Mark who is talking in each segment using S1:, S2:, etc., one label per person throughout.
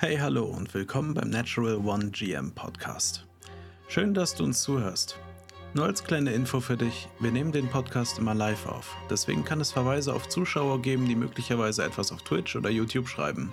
S1: Hey, hallo und willkommen beim Natural One GM Podcast. Schön, dass du uns zuhörst. Nur als kleine Info für dich, wir nehmen den Podcast immer live auf. Deswegen kann es Verweise auf Zuschauer geben, die möglicherweise etwas auf Twitch oder YouTube schreiben.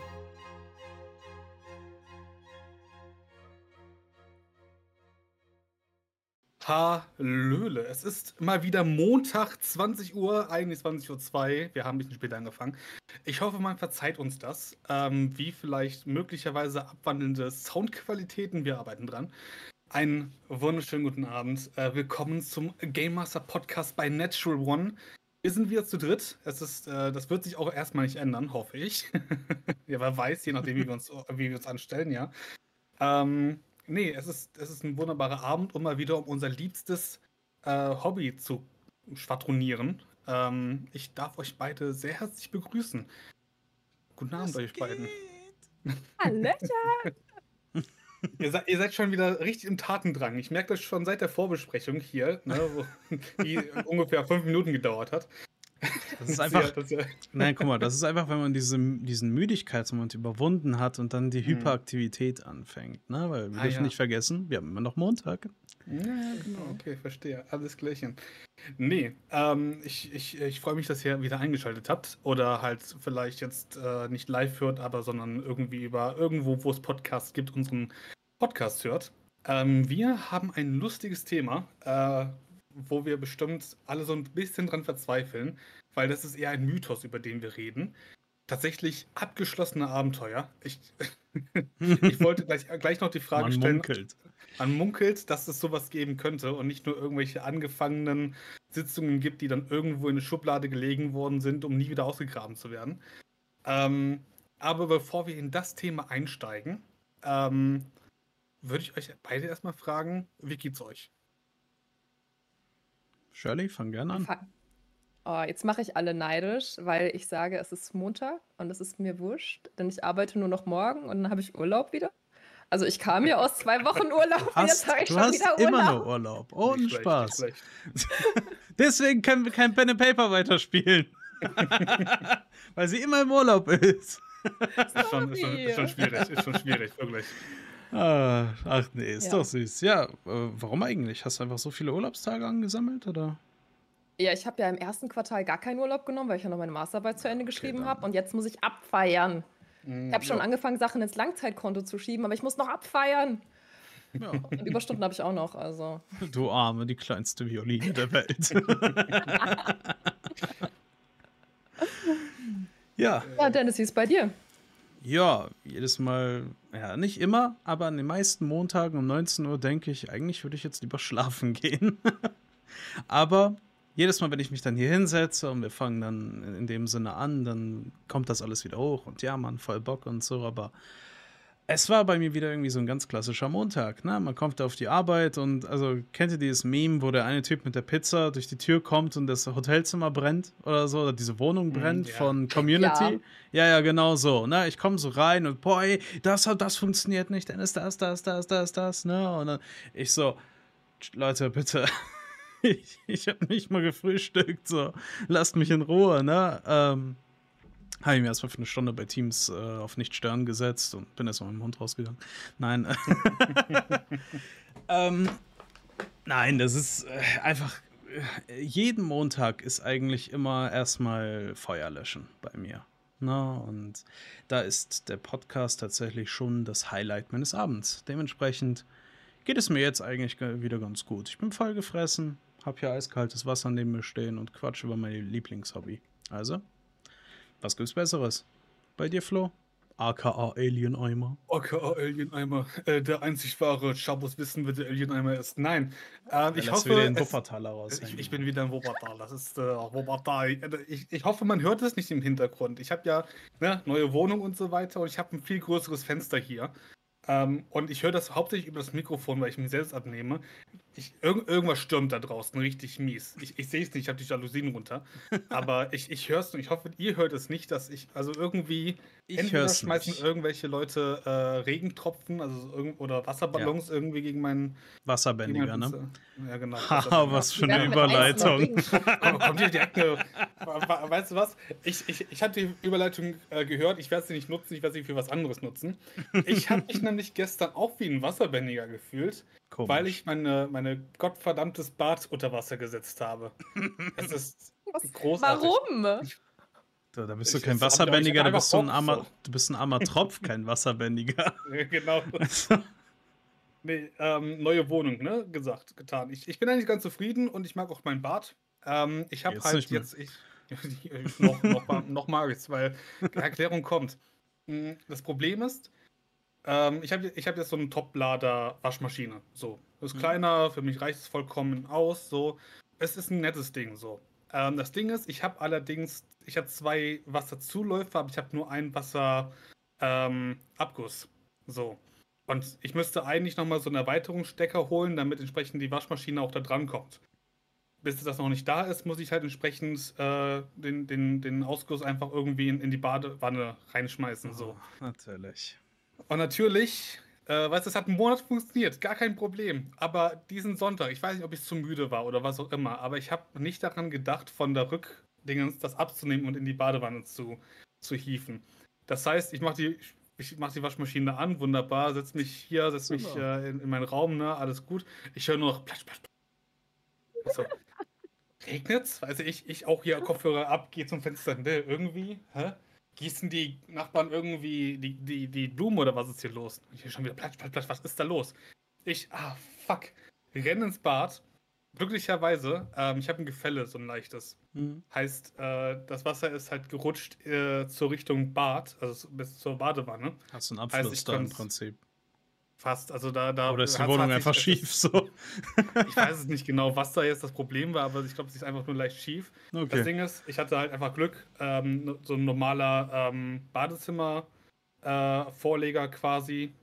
S2: Hallöle. Es ist mal wieder Montag, 20 Uhr, eigentlich 20.02 Uhr. Wir haben ein bisschen später angefangen. Ich hoffe, man verzeiht uns das, ähm, wie vielleicht möglicherweise abwandelnde Soundqualitäten. Wir arbeiten dran. Einen wunderschönen guten Abend. Äh, willkommen zum Game Master Podcast bei Natural One. Wir sind wieder zu dritt. Es ist, äh, das wird sich auch erstmal nicht ändern, hoffe ich. ja, wer weiß, je nachdem, wie wir uns, wie wir uns anstellen, ja. Ähm, Nee, es ist, es ist ein wunderbarer Abend, um mal wieder um unser liebstes äh, Hobby zu schwadronieren. Ähm, ich darf euch beide sehr herzlich begrüßen. Guten Abend, Was euch geht? beiden.
S3: Hallöchen!
S2: ihr, seid, ihr seid schon wieder richtig im Tatendrang. Ich merke das schon seit der Vorbesprechung hier, ne, wo, die ungefähr fünf Minuten gedauert hat.
S1: Das ist einfach. nein, guck mal, das ist einfach, wenn man diese, diesen Müdigkeitsmoment überwunden hat und dann die mhm. Hyperaktivität anfängt. Ne? Weil wir ah, dürfen ja. nicht vergessen, wir haben immer noch Montag.
S2: Ja, genau, okay, verstehe. Alles klärchen. Nee, ähm, ich, ich, ich freue mich, dass ihr wieder eingeschaltet habt. Oder halt vielleicht jetzt äh, nicht live hört, aber sondern irgendwie über irgendwo, wo es Podcasts gibt, unseren Podcast hört. Ähm, wir haben ein lustiges Thema. Äh, wo wir bestimmt alle so ein bisschen dran verzweifeln, weil das ist eher ein Mythos, über den wir reden. Tatsächlich abgeschlossene Abenteuer. Ich, ich wollte gleich, gleich noch die Frage Man stellen.
S1: Munkelt.
S2: Man munkelt, dass es sowas geben könnte und nicht nur irgendwelche angefangenen Sitzungen gibt, die dann irgendwo in eine Schublade gelegen worden sind, um nie wieder ausgegraben zu werden. Ähm, aber bevor wir in das Thema einsteigen, ähm, würde ich euch beide erstmal fragen, wie geht's euch?
S1: Shirley, fang gerne an.
S3: Oh, jetzt mache ich alle neidisch, weil ich sage, es ist Montag und es ist mir wurscht, denn ich arbeite nur noch morgen und dann habe ich Urlaub wieder. Also ich kam ja aus zwei Wochen Urlaub
S1: hast, jetzt habe ich du schon hast wieder Urlaub. immer nur Urlaub. Ohne nicht Spaß. Schlecht, Deswegen können wir kein Pen and Paper weiterspielen. weil sie immer im Urlaub ist. ist,
S2: schon, ist, schon, ist schon schwierig, ist schon schwierig, wirklich.
S1: Ah, ach nee, ist ja. doch süß. Ja, äh, warum eigentlich? Hast du einfach so viele Urlaubstage angesammelt oder?
S3: Ja, ich habe ja im ersten Quartal gar keinen Urlaub genommen, weil ich ja noch meine Masterarbeit zu Ende geschrieben okay, habe und jetzt muss ich abfeiern. Mm, ich habe schon ja. angefangen, Sachen ins Langzeitkonto zu schieben, aber ich muss noch abfeiern. Ja. Und Überstunden habe ich auch noch, also.
S1: Du Arme, die kleinste Violine der Welt.
S3: ja. Ja, Dennis, wie ist bei dir?
S1: Ja, jedes Mal, ja, nicht immer, aber an den meisten Montagen um 19 Uhr denke ich, eigentlich würde ich jetzt lieber schlafen gehen. aber jedes Mal, wenn ich mich dann hier hinsetze und wir fangen dann in dem Sinne an, dann kommt das alles wieder hoch und ja, man, voll Bock und so, aber es war bei mir wieder irgendwie so ein ganz klassischer Montag. Ne? Man kommt auf die Arbeit und also kennt ihr dieses Meme, wo der eine Typ mit der Pizza durch die Tür kommt und das Hotelzimmer brennt oder so, oder diese Wohnung hm, brennt mm, ja. von Community? Ja. ja, ja, genau so. Ne? Ich komme so rein und boah, ey, das, das funktioniert nicht, dann ist das, das, das, das, das, ne? Und dann ich so, Leute, bitte. ich ich habe nicht mal gefrühstückt, so. Lasst mich in Ruhe, ne? Ähm, habe ich mir erstmal für eine Stunde bei Teams äh, auf nicht stören gesetzt und bin erstmal mit dem Hund rausgegangen. Nein. ähm, nein, das ist äh, einfach. Äh, jeden Montag ist eigentlich immer erstmal Feuer löschen bei mir. Na, und da ist der Podcast tatsächlich schon das Highlight meines Abends. Dementsprechend geht es mir jetzt eigentlich wieder ganz gut. Ich bin voll gefressen, habe hier eiskaltes Wasser neben mir stehen und quatsch über mein Lieblingshobby. Also, was gibt's Besseres? Bei dir, Flo? AKA Alien Eimer.
S2: AKA Alien Eimer. Äh, der einzig wahre Schabos wissen, wer der Alien Eimer ist. Nein. Äh, ich hoffe.
S1: Wieder in Wuppertal raus.
S2: Ich, ich, bin wieder in Wuppertal. Das ist äh, Wuppertal. Ich, ich hoffe, man hört es nicht im Hintergrund. Ich habe ja ne, neue Wohnung und so weiter und ich habe ein viel größeres Fenster hier. Ähm, und ich höre das hauptsächlich über das Mikrofon, weil ich mich selbst abnehme. Ich, irg irgendwas stürmt da draußen, richtig mies. Ich, ich sehe es nicht, ich habe die Jalousien runter. Aber ich, ich höre es und ich hoffe, ihr hört es nicht, dass ich, also irgendwie,
S1: Ich
S2: entweder schmeißen
S1: nicht.
S2: irgendwelche Leute äh, Regentropfen, also irgend oder Wasserballons irgendwie gegen meinen. Gegen
S1: Wasserbändiger,
S2: meinen
S1: ne?
S2: Ja, genau.
S1: Haha, was für eine Überleitung.
S3: gegen-
S2: Aber kommt hier direkt eine. Weißt du was? Ich, ich, ich habe die Überleitung äh, gehört, ich werde sie nicht nutzen, ich werde sie für was anderes nutzen. Ich habe mich nämlich gestern auch wie ein Wasserbändiger gefühlt,
S1: Komisch.
S2: weil ich meine, meine gottverdammtes Bad unter Wasser gesetzt habe. Es ist
S3: Was?
S2: großartig.
S3: Warum?
S1: Da, da bist du
S2: Ich-
S1: kein
S2: ich ich
S1: Wasserbändiger, da bist du ein armer,
S2: Bock,
S1: du bist ein armer Tropf, kein Wasserbändiger.
S2: genau. Nee, ähm, neue Wohnung, ne? Gesagt, getan. Ich, ich bin eigentlich ganz zufrieden und ich mag auch mein Bad. Ähm, ich habe halt jetzt. Ich, noch, noch, mal- noch mag ich's, weil die Erklärung kommt. Mm, Das Problem ist, ähm, ich habe ich hab jetzt so eine Top-Lader-Waschmaschine. So. Das ist
S1: Mhm.
S2: kleiner, für mich reicht es vollkommen aus. So. Es ist ein nettes Ding. So. Ähm, das Ding ist, ich habe allerdings, ich habe zwei Wasserzuläufe, aber ich habe nur einen Wasserabguss. Ähm, so. Und ich müsste eigentlich nochmal so einen Erweiterungsstecker holen, damit entsprechend die Waschmaschine auch da dran kommt. Bis das noch nicht da ist, muss ich halt entsprechend äh, den, den, den Ausguss einfach irgendwie in, in die Badewanne reinschmeißen. So.
S1: Oh, natürlich.
S2: Und natürlich, äh, weißt du, es hat einen Monat funktioniert, gar kein Problem. Aber diesen Sonntag, ich weiß nicht, ob ich zu müde war oder was auch immer, aber ich habe nicht daran gedacht, von der Rückdingens das abzunehmen und in die Badewanne zu, zu hieven. Das heißt, ich mache die, ich mach die Waschmaschine an, wunderbar, setze mich hier, setze mich
S1: Super.
S2: äh, in, in meinen Raum, ne, alles gut. Ich höre nur noch platsch, platsch, platsch. So. Regnet's? Weiß ich, ich auch hier Kopfhörer ab, gehe zum Fenster. Ne, irgendwie, hä? Gießen die Nachbarn irgendwie die, die, die Blumen oder was ist hier los? Hier schon wieder platsch, platsch, platsch, was ist da los? Ich, ah, fuck. Renne ins Bad. Glücklicherweise, ähm, ich habe ein Gefälle, so ein leichtes.
S1: Mhm.
S2: Heißt, äh, das Wasser ist halt gerutscht äh, zur Richtung Bad, also bis zur Badewanne.
S1: Hast du einen
S2: Heißt,
S1: Abfluss
S2: ich
S1: da im Prinzip.
S2: Fast. Also da, da
S1: Oder ist die Wohnung einfach
S2: es
S1: schief
S2: Ist,
S1: so?
S2: ich weiß es nicht genau, was da jetzt das Problem war, aber ich glaube, sie ist einfach nur leicht schief. Das
S1: Okay.
S2: Ding ist, ich hatte halt einfach Glück, ähm, so ein normaler ähm, Badezimmer-Vorleger quasi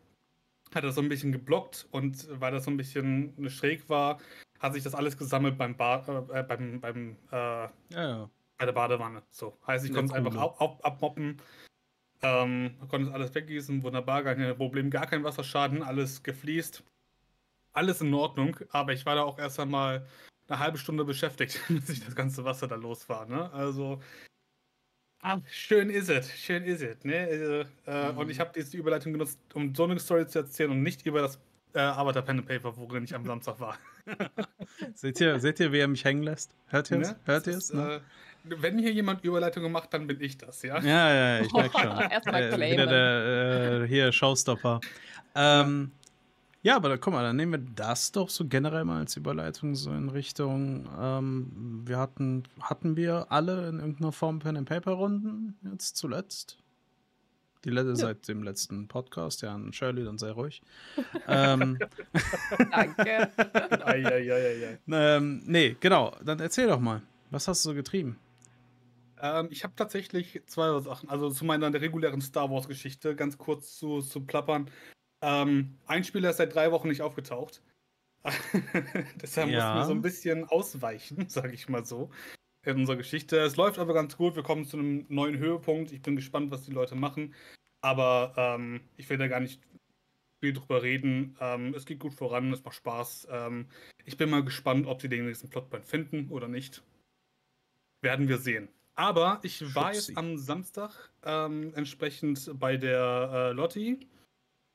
S2: hat das so ein bisschen geblockt und weil das so ein bisschen schräg war, hat sich das alles gesammelt beim ba äh, beim, beim äh,
S1: Ja, ja.
S2: bei der Badewanne. So. Heißt, ich konnte es einfach
S1: cool.
S2: ab, ab, abmoppen. Ähm, konnte es alles weggießen, wunderbar, gar kein Problem, gar kein Wasserschaden, alles gefliest. Alles in Ordnung, aber ich war da auch erst einmal eine halbe Stunde beschäftigt, bis ich das ganze Wasser da los war. Ne? Also, ah, schön ist es, schön ist es. Ne? Äh, äh,
S1: Mhm.
S2: Und ich habe diese Überleitung genutzt, um so eine Story zu erzählen und nicht über das äh, Avatar Pen and Paper, worin ich am Samstag war.
S1: Seht ihr, seht ihr, wie er mich hängen lässt? Hört ihr es?
S2: Ne?
S1: Hört ihr es? Ne?
S2: äh, wenn hier jemand Überleitungen macht, dann bin ich das, ja?
S1: Ja, ja, ja, ich merke schon.
S3: Erstmal
S1: Äh, wieder der, äh, hier, Showstopper. Ähm, ja, aber da, guck mal, dann nehmen wir das doch so generell mal als Überleitung so in Richtung, ähm, wir hatten, hatten wir alle in irgendeiner Form Pen-and-Paper-Runden jetzt zuletzt? Die letzte seit dem letzten Podcast, ja, und Shirley, dann sei ruhig. ähm,
S3: Danke.
S2: Ei, ei, ei, ei, ei.
S1: ähm, nee, genau, dann erzähl doch mal, was hast du so getrieben?
S2: Ähm, ich habe tatsächlich zwei Sachen. Also zu meiner regulären Star Wars-Geschichte, ganz kurz zu, zu plappern. Ähm, ein Spieler ist seit drei Wochen nicht aufgetaucht. Deshalb
S1: Ja.
S2: mussten wir so ein bisschen ausweichen, sage ich mal so, in unserer Geschichte. Es läuft aber ganz gut. Wir kommen zu einem neuen Höhepunkt. Ich bin gespannt, was die Leute machen. Aber ähm, ich will da gar nicht viel drüber reden. Ähm, es geht gut voran, es macht Spaß. Ähm, ich bin mal gespannt, ob sie den nächsten Plotpoint finden oder nicht. Werden wir sehen. Aber ich war
S1: Schubsi.
S2: jetzt am Samstag ähm, entsprechend bei der äh, Lotti,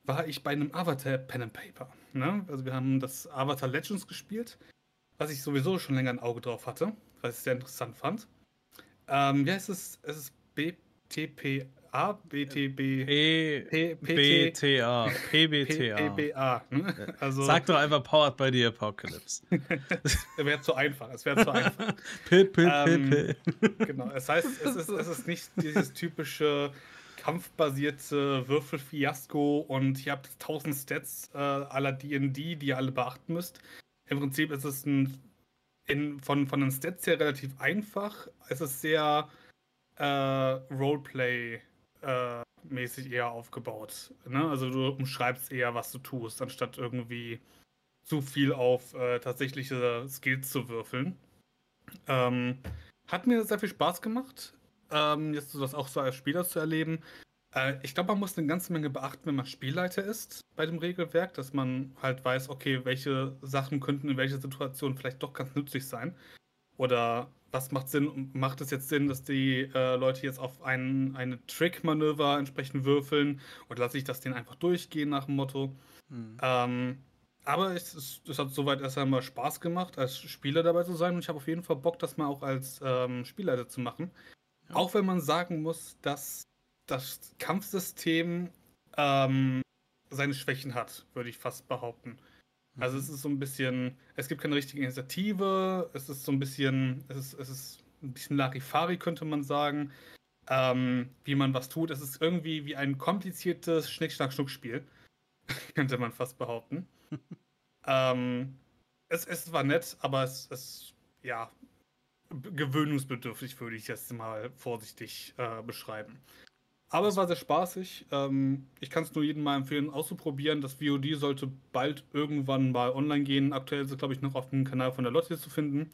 S2: war ich bei einem Avatar Pen and Paper. Ne? Also wir haben das Avatar Legends gespielt, was ich sowieso schon länger ein Auge drauf hatte, was ich sehr interessant fand. Ähm, wie heißt es? Es ist BTPA, BTB,
S1: E
S2: P- PT,
S1: PBTA. PBTA.
S2: PBA. Ne? Also
S1: Sag doch einfach Powered by the Apocalypse.
S2: wäre zu einfach. Es wäre zu einfach.
S1: Pil,
S2: Ähm,
S1: pil, pil.
S2: Genau, es heißt, es ist, es ist nicht dieses typische kampfbasierte Würfelfiasko und ihr habt 1000 Stats äh, aller D&D, die ihr alle beachten müsst. Im Prinzip ist es ein, in, von, von den Stats her relativ einfach. Es ist sehr äh, Roleplay äh, mäßig eher aufgebaut. Ne? Also du umschreibst eher, was du tust, anstatt irgendwie zu viel auf äh, tatsächliche Skills zu würfeln. Ähm, hat mir sehr viel Spaß gemacht, ähm, jetzt das auch so als Spieler zu erleben. Äh, ich glaube, man muss eine ganze Menge beachten, wenn man Spielleiter ist bei dem Regelwerk, dass man halt weiß, okay, welche Sachen könnten in welcher Situation vielleicht doch ganz nützlich sein. Oder was macht Sinn? Macht es jetzt Sinn, dass die äh, Leute jetzt auf ein, eine Trick-Manöver entsprechend würfeln? Oder lasse ich das denen einfach durchgehen nach dem Motto? Hm. Ähm, aber es, es, es, hat soweit erst einmal Spaß gemacht, als Spieler dabei zu sein. Und ich habe auf jeden Fall Bock, das mal auch als ähm, Spielleiter zu machen. Ja. Auch wenn man sagen muss, dass das Kampfsystem ähm, seine Schwächen hat, würde ich fast behaupten. Also mhm. es ist so ein bisschen, es gibt keine richtige Initiative, es ist so ein bisschen, es ist, es ist ein bisschen Larifari, könnte man sagen, ähm, wie man was tut. Es ist irgendwie wie ein kompliziertes Schnick-Schnack-Schnuck-Spiel, könnte man fast behaupten. ähm, es, es war nett, aber es, ist, ja, gewöhnungsbedürftig, würde ich jetzt mal vorsichtig äh, beschreiben. Aber es war sehr spaßig. Ähm, ich kann es nur jedem mal empfehlen, auszuprobieren. Das VOD sollte bald irgendwann mal online gehen. Aktuell ist es, glaube ich, noch auf dem Kanal von der Lotte zu finden.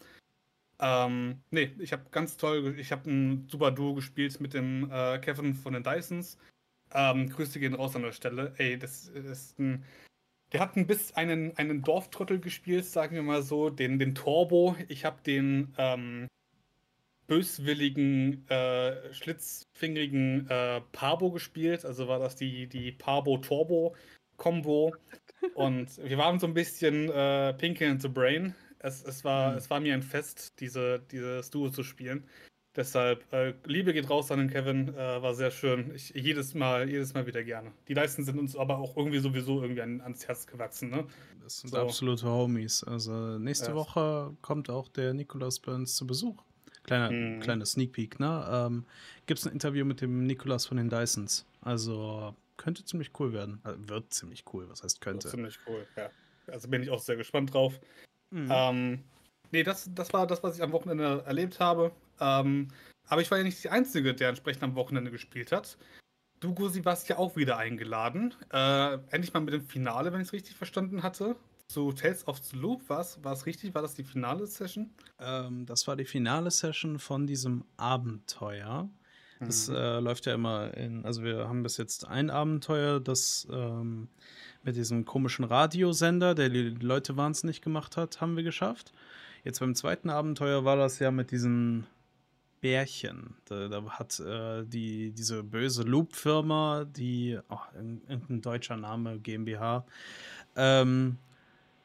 S2: Ähm, nee, ich habe ganz toll, ich habe ein super Duo gespielt mit dem äh, Kevin von den Dysons. Ähm, Grüße gehen raus an der Stelle. Ey, das, das ist ein. Der hat ein bisschen einen, einen Dorftrottel gespielt, sagen wir mal so, den, den Torbo. Ich habe den ähm, böswilligen, äh, schlitzfingerigen äh, Pabo gespielt. Also war das die, die Pabo-Torbo-Kombo. Und wir waren so ein bisschen äh, Pinky in the Brain. Es, es, war, mhm. es war mir ein Fest, diese, dieses Duo zu spielen. Deshalb, äh, Liebe geht raus an den Kevin, äh, war sehr schön. Ich, jedes Mal, jedes Mal wieder gerne. Die meisten sind uns aber auch irgendwie sowieso irgendwie an, ans Herz gewachsen, ne?
S1: Das sind so. absolute Homies. Also nächste ja. Woche kommt auch der Nikolaus bei uns zu Besuch. Kleiner, mhm. kleiner Sneak Peek, ne? Ähm, Gibt es ein Interview mit dem Nikolas von den Dysons. Also könnte ziemlich cool werden. Also, wird ziemlich cool, was heißt könnte.
S2: Wird ziemlich cool, ja. Also bin ich auch sehr gespannt drauf. Mhm. Ähm, nee, das, das war das, was ich am Wochenende erlebt habe. Ähm, aber ich war ja nicht die Einzige, der entsprechend am Wochenende gespielt hat. Du, Gusi, warst ja auch wieder eingeladen. Äh, endlich mal mit dem Finale, wenn ich es richtig verstanden hatte zu Tales of the Loop, war es richtig? War das die finale Session?
S1: Ähm, das war die finale Session von diesem Abenteuer. Das mhm. äh, läuft ja immer in, also wir haben bis jetzt ein Abenteuer, das ähm, mit diesem komischen Radiosender, der die Leute wahnsinnig gemacht hat, haben wir geschafft. Jetzt beim zweiten Abenteuer war das ja mit diesen Bärchen. Da, da hat äh, die, diese böse Loop-Firma, die, oh, irgendein deutscher Name, GmbH, ähm,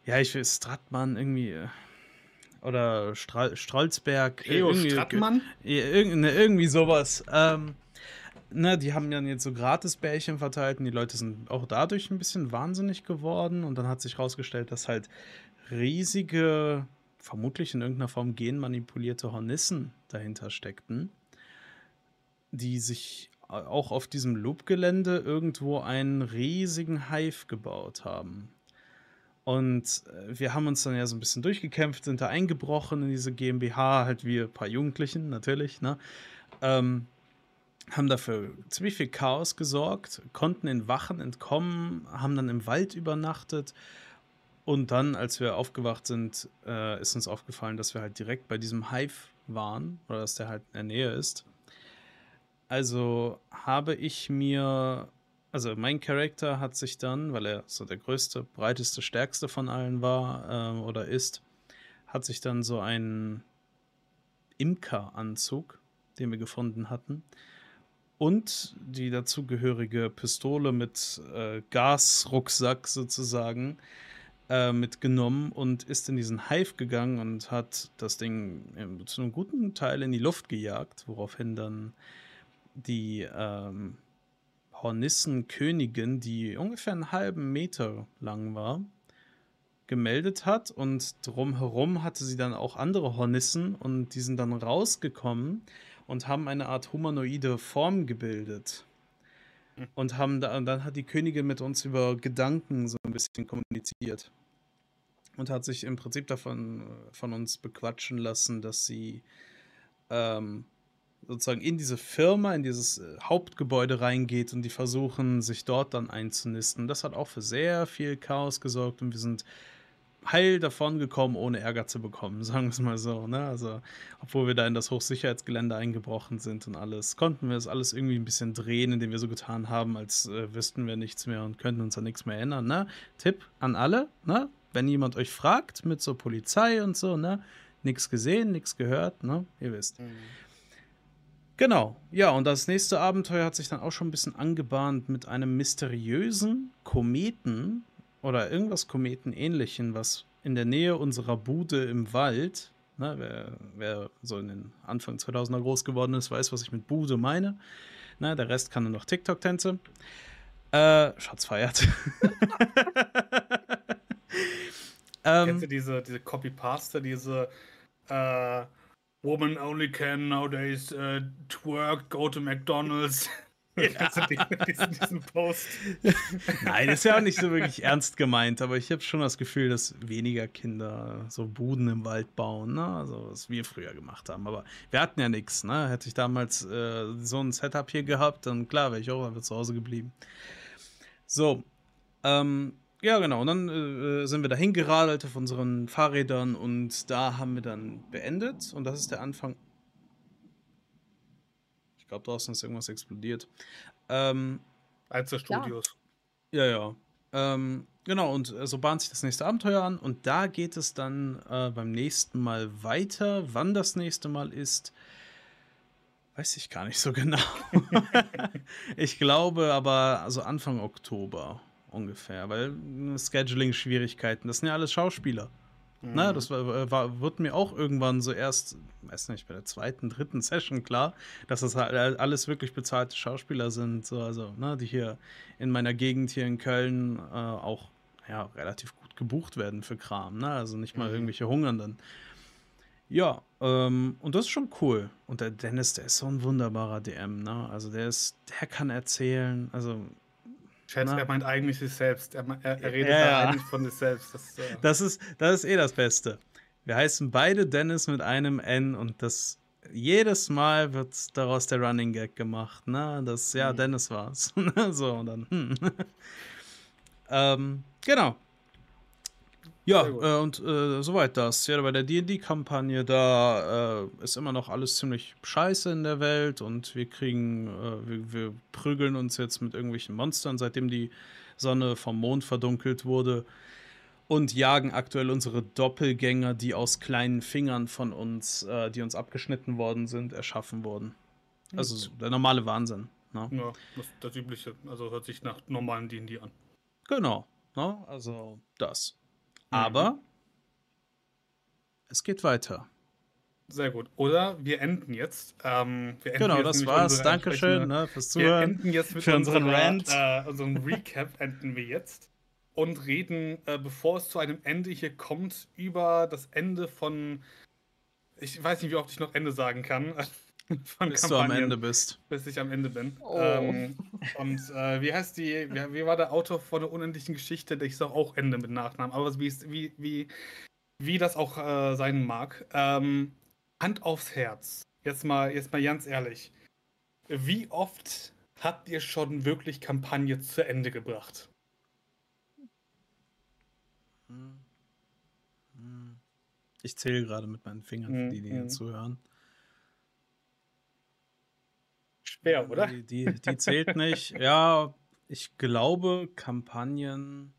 S1: ja, ich will Stratmann irgendwie. Äh, oder Stra Strolzberg.
S2: Leo irgendwie, Strattmann?
S1: Irgendwie, ne, irgendwie sowas. Ähm, ne, die haben dann jetzt so Gratis-Bärchen verteilt und die Leute sind auch dadurch ein bisschen wahnsinnig geworden. Und dann hat sich herausgestellt, dass halt riesige, vermutlich in irgendeiner Form genmanipulierte Hornissen dahinter steckten, die sich auch auf diesem Loop-Gelände irgendwo einen riesigen Hive gebaut haben. Und äh, wir haben uns dann ja so ein bisschen durchgekämpft, sind da eingebrochen in diese GmbH, halt wie ein paar Jugendlichen natürlich, ne? Ähm, haben dafür ziemlich viel Chaos gesorgt, konnten in Wachen entkommen, haben dann im Wald übernachtet. Und dann, als wir aufgewacht sind, äh, ist uns aufgefallen, dass wir halt direkt bei diesem Hive waren oder dass der halt in der Nähe ist. Also habe ich mir also mein Charakter hat sich dann, weil er so der größte, breiteste, stärkste von allen war äh, oder ist, hat sich dann so einen Imker-Anzug, den wir gefunden hatten, und die dazugehörige Pistole mit äh, Gasrucksack sozusagen äh, mitgenommen und ist in diesen Hive gegangen und hat das Ding zu einem guten Teil in die Luft gejagt, woraufhin dann die ähm, Hornissenkönigin, die ungefähr einen halben Meter lang war, gemeldet hat und drumherum hatte sie dann auch andere Hornissen und die sind dann rausgekommen und haben eine Art humanoide Form gebildet. Und haben da, dann hat die Königin mit uns über Gedanken so ein bisschen kommuniziert. Und hat sich im Prinzip davon von uns bequatschen lassen, dass sie ähm, sozusagen in diese Firma, in dieses äh, Hauptgebäude reingeht und die versuchen, sich dort dann einzunisten. Das hat auch für sehr viel Chaos gesorgt und wir sind heil davon gekommen, ohne Ärger zu bekommen, sagen wir es mal so. Ne? Also, obwohl wir da in das Hochsicherheitsgelände eingebrochen sind und alles, konnten wir das alles irgendwie ein bisschen drehen, indem wir so getan haben, als äh, wüssten wir nichts mehr und könnten uns an nichts mehr erinnern. Ne? Tipp an alle, ne? wenn jemand euch fragt mit so Polizei und so, ne? nichts gesehen, nichts gehört, ne? ihr wisst. Mhm. Genau, ja, und das nächste Abenteuer hat sich dann auch schon ein bisschen angebahnt mit einem mysteriösen Kometen, oder irgendwas Kometenähnlichen, was in der Nähe unserer Bude im Wald, ne, wer, wer, so in den Anfang 2000er groß geworden ist, weiß, was ich mit Bude meine. Ne, der Rest kann nur noch TikTok-Tänze. Äh, Schatz feiert.
S2: ähm, Kennst du diese, diese Copy-Paste, diese äh, Woman only can nowadays uh, twerk, go to McDonald's?
S1: Also diesen, diesen Post. Nein, das ist ja auch nicht so wirklich ernst gemeint, aber ich habe schon das Gefühl, dass weniger Kinder so Buden im Wald bauen, ne? Also was wir früher gemacht haben. Aber wir hatten ja nichts, ne? Hätte ich damals äh, so ein Setup hier gehabt, dann klar wäre ich auch einfach zu Hause geblieben. So, ähm, ja, genau. Und dann äh, sind wir dahin geradelt auf unseren Fahrrädern und da haben wir dann beendet. Und das ist der Anfang glaube, draußen ist irgendwas explodiert. Ähm,
S2: Eins der Studios.
S1: Ja, ja. Ähm, genau, und äh, so bahnt sich das nächste Abenteuer an. Und da geht es dann äh, beim nächsten Mal weiter. Wann das nächste Mal ist, weiß ich gar nicht so genau. ich glaube aber also Anfang Oktober ungefähr, weil Scheduling-Schwierigkeiten, das sind ja alles Schauspieler. Mhm. Na, das war, war, wird mir auch irgendwann so erst, weiß nicht, bei der zweiten, dritten Session klar, dass das halt alles wirklich bezahlte Schauspieler sind, so, also, ne, die hier in meiner Gegend hier in Köln äh, auch ja, relativ gut gebucht werden für Kram, ne? Also nicht mal mhm. irgendwelche Hungernden. Ja, ähm, und das ist schon cool. Und der Dennis, der ist so ein wunderbarer DM, ne? Also der ist, der kann erzählen, also
S2: Schätze, er meint eigentlich sich selbst. Er, er, er redet ja, ja. eigentlich von sich selbst.
S1: Das, äh das, ist, das ist eh das Beste. Wir heißen beide Dennis mit einem N und das jedes Mal wird daraus der Running Gag gemacht, ne? Das, ja, mhm. Dennis war's. so, und dann, hm. ähm, genau. Ja, äh, und äh, soweit das. Ja, bei der DD-Kampagne, da äh, ist immer noch alles ziemlich scheiße in der Welt und wir kriegen, äh, wir, wir, prügeln uns jetzt mit irgendwelchen Monstern, seitdem die Sonne vom Mond verdunkelt wurde. Und jagen aktuell unsere Doppelgänger, die aus kleinen Fingern von uns, äh, die uns abgeschnitten worden sind, erschaffen wurden. Also der normale Wahnsinn.
S2: Ne? Ja, das, das Übliche. Also hört sich nach normalen DD an.
S1: Genau. Ne? Also das. Aber mhm. es geht weiter.
S2: Sehr gut. Oder wir enden jetzt. Ähm, wir
S1: enden genau, jetzt das war's. Dankeschön ne, fürs Zuhören.
S2: Wir enden jetzt mit für unseren unserer, Rant. Äh, unserem Recap enden wir jetzt und reden, äh, bevor es zu einem Ende hier kommt, über das Ende von. Ich weiß nicht, wie oft ich noch Ende sagen kann.
S1: Von bis du am Ende bist.
S2: Bis ich am Ende bin. Oh. Ähm, und äh, wie heißt die, wie, wie, war der Autor von der unendlichen Geschichte? Ich sage auch Ende mit Nachnamen, aber wie, wie, wie, wie das auch äh, sein mag. Ähm, Hand aufs Herz. Jetzt mal, jetzt mal ganz ehrlich. Wie oft habt ihr schon wirklich Kampagne zu Ende gebracht?
S1: Ich zähle gerade mit meinen Fingern, für die, die hier zuhören
S2: schwer, oder?
S1: Die, die, die zählt nicht. ja, ich glaube, Kampagnen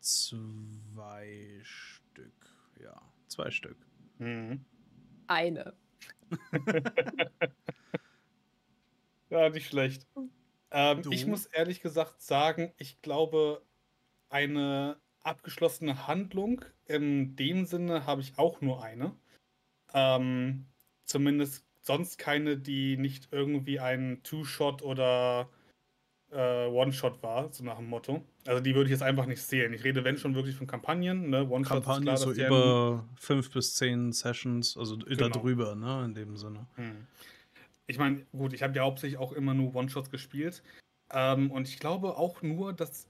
S1: zwei Stück. Ja, zwei Stück. Mhm.
S3: Eine.
S2: ja, nicht schlecht. Ähm, ich muss ehrlich gesagt sagen, ich glaube, eine abgeschlossene Handlung in dem Sinne habe ich auch nur eine. Ähm, zumindest sonst keine, die nicht irgendwie ein Two-Shot oder äh, One-Shot war, so nach dem Motto. Also die würde ich jetzt einfach nicht zählen. Ich rede, wenn schon, wirklich von Kampagnen. Ne?
S1: One-Shot Kampagnen so über fünf bis zehn Sessions, also genau. darüber, ne, in dem Sinne. Hm.
S2: Ich meine, gut, ich habe ja hauptsächlich auch immer nur One-Shots gespielt. Ähm, und ich glaube auch nur, dass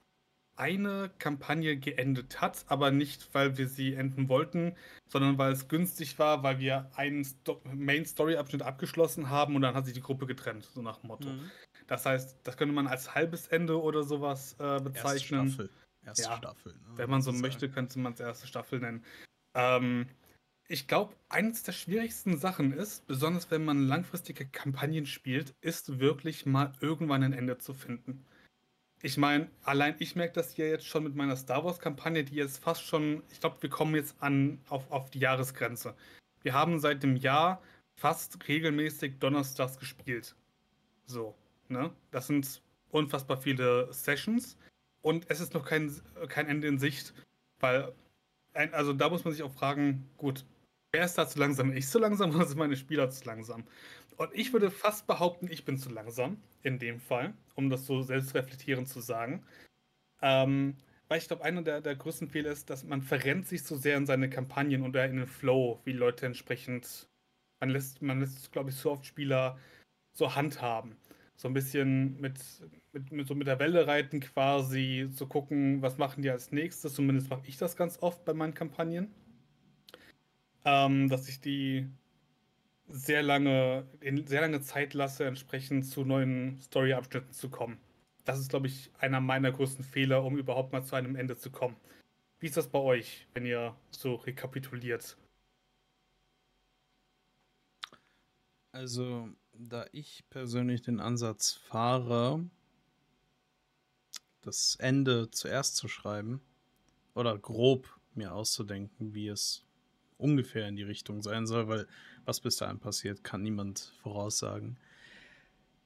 S2: eine Kampagne geendet hat, aber nicht, weil wir sie enden wollten, sondern weil es günstig war, weil wir einen Sto Main-Story-Abschnitt abgeschlossen haben und dann hat sich die Gruppe getrennt, so nach dem Motto. Mhm. Das heißt, das könnte man als halbes Ende oder sowas äh, bezeichnen. Erste Staffel. Erste ja, Staffel. Ne? Wenn man so möchte, könnte man es erste Staffel nennen. Ähm, ich glaube, eines der schwierigsten Sachen ist, besonders wenn man langfristige Kampagnen spielt, ist wirklich mal irgendwann ein Ende zu finden. Ich meine, allein ich merke das hier jetzt schon mit meiner Star Wars-Kampagne, die jetzt fast schon, ich glaube, wir kommen jetzt an auf, auf die Jahresgrenze. Wir haben seit dem Jahr fast regelmäßig Donnerstags gespielt. So, ne? Das sind unfassbar viele Sessions und es ist noch kein, kein Ende in Sicht, weil, also da muss man sich auch fragen, gut, wer ist da zu langsam? Ich zu langsam oder sind meine Spieler zu langsam? Und ich würde fast behaupten, ich bin zu langsam in dem Fall, um das so selbstreflektierend zu sagen. Ähm, weil ich glaube, einer der, der größten Fehler ist, dass man verrennt sich so sehr in seine Kampagnen oder in den Flow, wie Leute entsprechend. Man lässt, man lässt, glaube ich, so oft Spieler so handhaben. So ein bisschen mit, mit, mit, so mit der Welle reiten quasi, zu gucken, was machen die als nächstes. Zumindest mache ich das ganz oft bei meinen Kampagnen. Ähm, dass ich die sehr lange, in sehr lange Zeit lasse, entsprechend zu neuen Story-Abschnitten zu kommen. Das ist, glaube ich, einer meiner größten Fehler, um überhaupt mal zu einem Ende zu kommen. Wie ist das bei euch, wenn ihr so rekapituliert?
S1: Also, da ich persönlich den Ansatz fahre, das Ende zuerst zu schreiben oder grob mir auszudenken, wie es ungefähr in die Richtung sein soll, weil was bis dahin passiert, kann niemand voraussagen.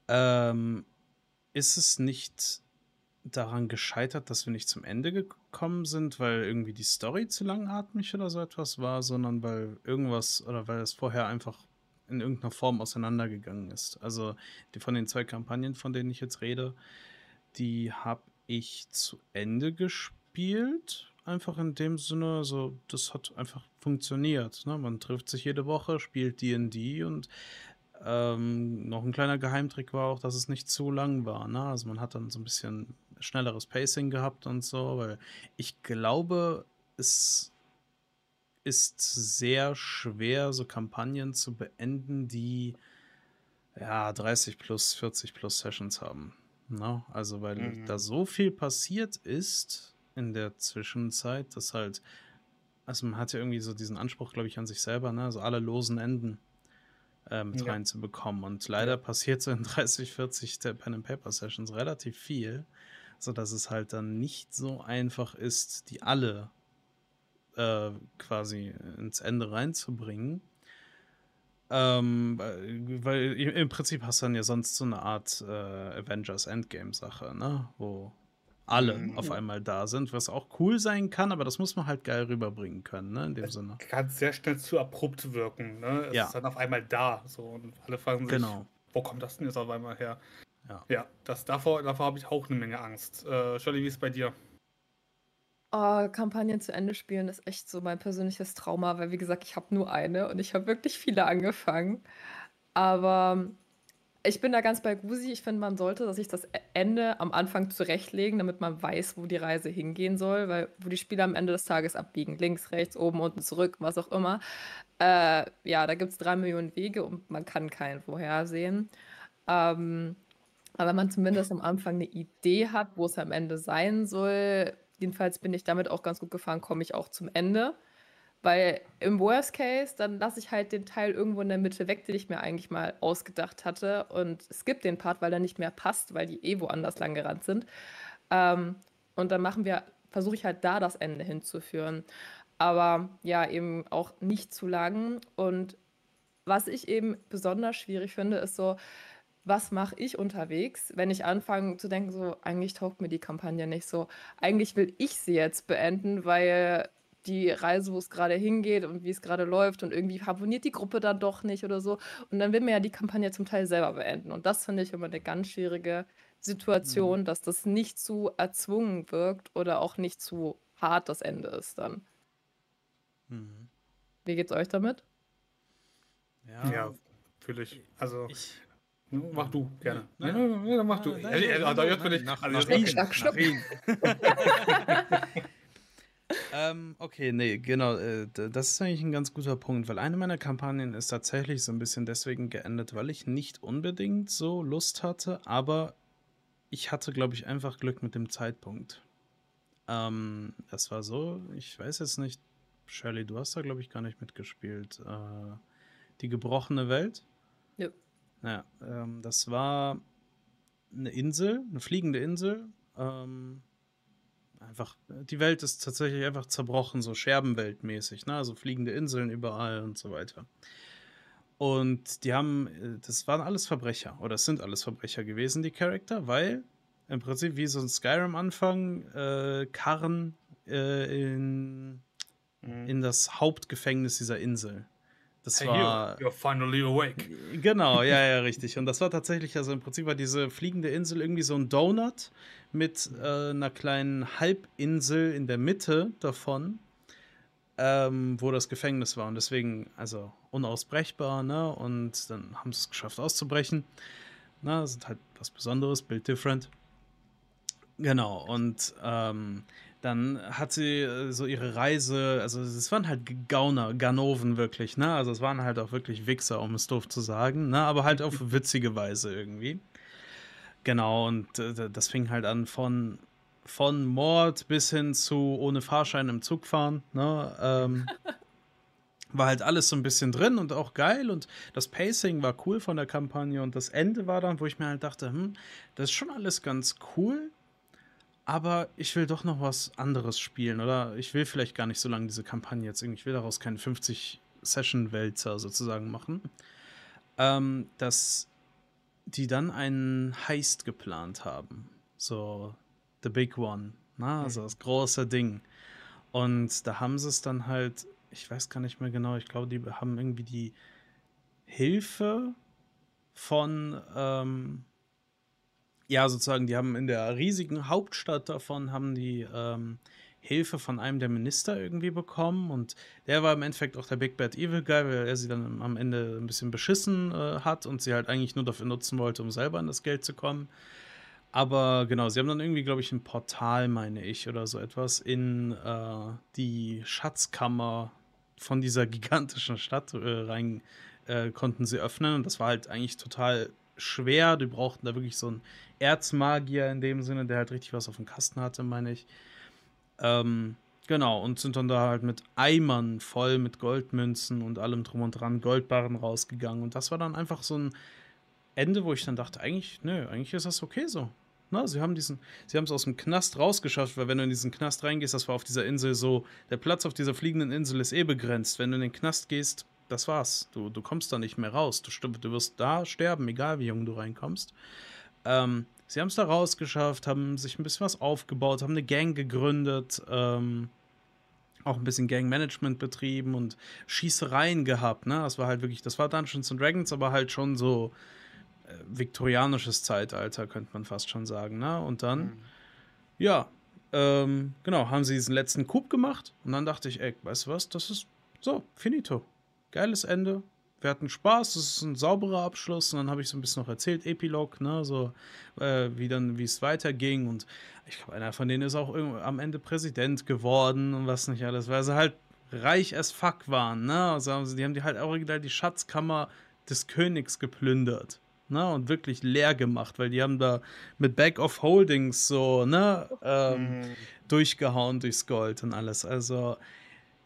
S1: Ähm, ist es nicht daran gescheitert, dass wir nicht zum Ende gekommen sind, weil irgendwie die Story zu langatmig oder so etwas war, sondern weil irgendwas oder weil es vorher einfach in irgendeiner Form auseinandergegangen ist. Also die von den zwei Kampagnen, von denen ich jetzt rede, die habe ich zu Ende gespielt einfach in dem Sinne, so, das hat einfach funktioniert. Ne? Man trifft sich jede Woche, spielt DD und ähm, noch ein kleiner Geheimtrick war auch, dass es nicht zu lang war. Ne? Also man hat dann so ein bisschen schnelleres Pacing gehabt und so, weil ich glaube, es ist sehr schwer, so Kampagnen zu beenden, die ja 30 plus, 40 plus Sessions haben. Ne? Also, weil mhm. da so viel passiert ist, in der Zwischenzeit, dass halt, also man hat ja irgendwie so diesen Anspruch, glaube ich, an sich selber, ne, so alle losen Enden äh, mit ja. reinzubekommen. Und leider ja. passiert so in 30, 40 der Pen and Paper Sessions relativ viel, sodass es halt dann nicht so einfach ist, die alle äh, quasi ins Ende reinzubringen. Ähm, weil im Prinzip hast du dann ja sonst so eine Art äh, Avengers Endgame-Sache, ne? Wo alle mhm. auf einmal da sind, was auch cool sein kann, aber das muss man halt geil rüberbringen können, ne, in dem
S2: es
S1: Sinne.
S2: Kann sehr schnell zu abrupt wirken, ne? Es ja. ist dann auf einmal da, so und alle fragen sich, genau. wo kommt das denn jetzt auf einmal her? Ja, ja das, davor, davor habe ich auch eine Menge Angst. Äh, Shirley, wie ist es bei dir?
S3: Oh, Kampagnen zu Ende spielen ist echt so mein persönliches Trauma, weil wie gesagt, ich habe nur eine und ich habe wirklich viele angefangen. Aber ich bin da ganz bei Gusi. Ich finde, man sollte sich das Ende am Anfang zurechtlegen, damit man weiß, wo die Reise hingehen soll, weil wo die Spieler am Ende des Tages abbiegen, links, rechts, oben, unten, zurück, was auch immer. Äh, ja, da gibt es drei Millionen Wege und man kann keinen vorhersehen. Ähm, aber wenn man zumindest am Anfang eine Idee hat, wo es am Ende sein soll, jedenfalls bin ich damit auch ganz gut gefahren, komme ich auch zum Ende. Weil im Worst Case, dann lasse ich halt den Teil irgendwo in der Mitte weg, den ich mir eigentlich mal ausgedacht hatte und skippe den Part, weil er nicht mehr passt, weil die eh woanders lang gerannt sind. Ähm, und dann machen wir, versuche ich halt da das Ende hinzuführen. Aber ja, eben auch nicht zu lang. Und was ich eben besonders schwierig finde, ist so, was mache ich unterwegs, wenn ich anfange zu denken, so, eigentlich taugt mir die Kampagne nicht so. Eigentlich will ich sie jetzt beenden, weil die Reise, wo es gerade hingeht und wie es gerade läuft und irgendwie harmoniert die Gruppe dann doch nicht oder so. Und dann will man ja die Kampagne zum Teil selber beenden. Und das finde ich immer eine ganz schwierige Situation, mhm. dass das nicht zu erzwungen wirkt oder auch nicht zu hart das Ende ist dann. Mhm. Wie geht's euch damit?
S2: Ja, ja fühle ich. Also ich, Mach du, gerne. Ja, ja, ja, mach du. Ja, ja, da jetzt bin ich.
S1: Nach,
S2: also
S1: nach
S2: jetzt-
S1: ihn, nach ihn. ähm, okay, nee, genau. Äh, das ist eigentlich ein ganz guter Punkt, weil eine meiner Kampagnen ist tatsächlich so ein bisschen deswegen geendet, weil ich nicht unbedingt so Lust hatte, aber ich hatte, glaube ich, einfach Glück mit dem Zeitpunkt. Ähm, das war so, ich weiß jetzt nicht, Shirley, du hast da, glaube ich, gar nicht mitgespielt. Äh, die gebrochene Welt? Ja, ähm, das war eine Insel, eine fliegende Insel. Ähm, einfach, die Welt ist tatsächlich einfach zerbrochen, so Scherbenweltmäßig, ne? Also fliegende Inseln überall und so weiter. Und die haben, äh, das waren alles Verbrecher, oder es sind alles Verbrecher gewesen, die Charakter, weil im Prinzip wie so ein Skyrim-Anfang äh, Karren äh, in,
S2: Mhm.
S1: in das Hauptgefängnis dieser Insel. Das
S2: Hey,
S1: war.
S2: you, you're finally awake.
S1: Genau, ja, ja, richtig. Und das war tatsächlich, also im Prinzip war diese fliegende Insel irgendwie so ein Donut mit äh, einer kleinen Halbinsel in der Mitte davon, ähm, wo das Gefängnis war. Und deswegen, also unausbrechbar, ne? Und dann haben sie es geschafft auszubrechen. Na, das ist halt was Besonderes, Build Different. Genau, und ähm, dann hat sie äh, so ihre Reise, also es waren halt Gauner, Ganoven wirklich, ne? Also es waren halt auch wirklich Wichser, um es doof zu sagen, ne? Aber halt auf witzige Weise irgendwie. Genau, und äh, das fing halt an von, von Mord bis hin zu ohne Fahrschein im Zug fahren, ne? Ähm, war halt alles so ein bisschen drin und auch geil und das Pacing war cool von der Kampagne und das Ende war dann, wo ich mir halt dachte, hm, das ist schon alles ganz cool, aber ich will doch noch was anderes spielen oder? Ich will vielleicht gar nicht so lange diese Kampagne jetzt irgendwie, ich will daraus keine 50 Session-Wälzer sozusagen machen, ähm, dass die dann einen Heist geplant haben, so the big one, na, also das große Ding. Und da haben sie es dann halt, ich weiß gar nicht mehr genau, ich glaube, die haben irgendwie die Hilfe von, ähm, ja, sozusagen, die haben in der riesigen Hauptstadt davon, haben die ähm, Hilfe von einem der Minister irgendwie bekommen und der war im Endeffekt auch der Big Bad Evil Guy, weil er sie dann am Ende ein bisschen beschissen äh, hat und sie halt eigentlich nur dafür nutzen wollte, um selber an das Geld zu kommen. Aber genau, sie haben dann irgendwie, glaube ich, ein Portal, meine ich, oder so etwas, in äh, die Schatzkammer von dieser gigantischen Stadt äh, rein äh, konnten sie öffnen. Und das war halt eigentlich total schwer. Die brauchten da wirklich so einen Erzmagier in dem Sinne, der halt richtig was auf dem Kasten hatte, meine ich. Ähm, genau, und sind dann da halt mit Eimern voll mit Goldmünzen und allem drum und dran, Goldbarren rausgegangen. Und das war dann einfach so ein Ende, wo ich dann dachte, eigentlich, nö, eigentlich ist das okay so. Na, sie haben diesen, sie haben es aus dem Knast rausgeschafft, weil wenn du in diesen Knast reingehst, das war auf dieser Insel so, der Platz auf dieser fliegenden Insel ist eh begrenzt. Wenn du in den Knast gehst, das war's. Du, du kommst da nicht mehr raus. Du, du wirst da sterben, egal wie jung du reinkommst. Ähm, sie haben es da rausgeschafft, haben sich ein bisschen was aufgebaut, haben eine Gang gegründet, ähm, auch ein bisschen Gangmanagement betrieben und Schießereien gehabt, ne? Das war halt wirklich, das war Dungeons and Dragons, aber halt schon so äh, viktorianisches Zeitalter, könnte man fast schon sagen, ne? Und dann, ja, ähm, genau, haben sie diesen letzten Coup gemacht und dann dachte ich, ey, weißt du was, das ist so, finito. Geiles Ende. Wir hatten Spaß, das ist ein sauberer Abschluss und dann habe ich so ein bisschen noch erzählt, Epilog, ne, so äh, wie dann, wie es weiterging und ich glaube, einer von denen ist auch irgendwo am Ende Präsident geworden und was nicht alles, weil sie halt reich as fuck waren, ne, also haben sie, die haben die halt original die Schatzkammer des Königs geplündert, ne, und wirklich leer gemacht, weil die haben da mit Back of Holdings so, ne, ähm,
S2: Mhm.
S1: durchgehauen durchs Gold und alles. Also,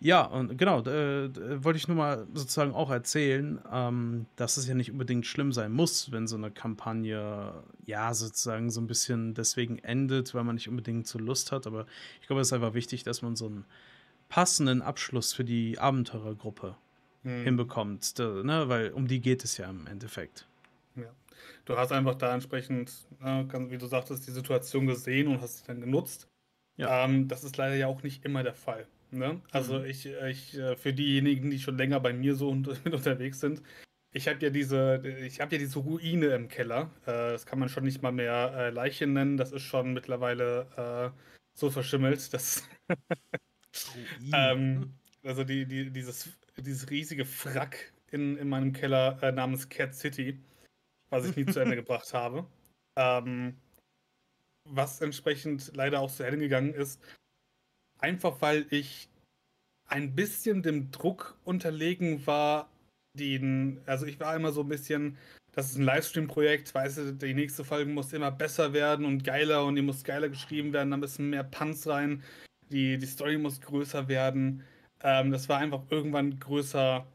S1: ja, und genau, äh, wollte ich nur mal sozusagen auch erzählen, ähm, dass es ja nicht unbedingt schlimm sein muss, wenn so eine Kampagne, ja, sozusagen so ein bisschen deswegen endet, weil man nicht unbedingt so Lust hat. Aber ich glaube, es ist einfach wichtig, dass man so einen passenden Abschluss für die Abenteurergruppe
S2: Mhm.
S1: hinbekommt, da, ne? weil um die geht es ja im Endeffekt.
S2: Ja. Du hast einfach da entsprechend, äh, wie du sagtest, die Situation gesehen und hast sie dann genutzt.
S1: Ja.
S2: Ähm, das ist leider ja auch nicht immer der Fall. Ne? Also
S1: Mhm.
S2: ich, ich, äh, für diejenigen, die schon länger bei mir so unterwegs sind, ich habe ja diese, ich habe ja diese Ruine im Keller. Äh, das kann man schon nicht mal mehr äh, Leiche nennen. Das ist schon mittlerweile so verschimmelt, dass ähm, also die, die, dieses, dieses riesige Frack in, in meinem Keller äh, namens Cat City. was ich nie zu Ende gebracht habe. Ähm, was entsprechend leider auch zu Ende gegangen ist. Einfach weil ich ein bisschen dem Druck unterlegen war, den, also ich war immer so ein bisschen, das ist ein Livestream-Projekt, weißt du, die nächste Folge muss immer besser werden und geiler und die muss geiler geschrieben werden, da müssen mehr Punts rein, die, die Story muss größer werden. Ähm, das war einfach irgendwann größer,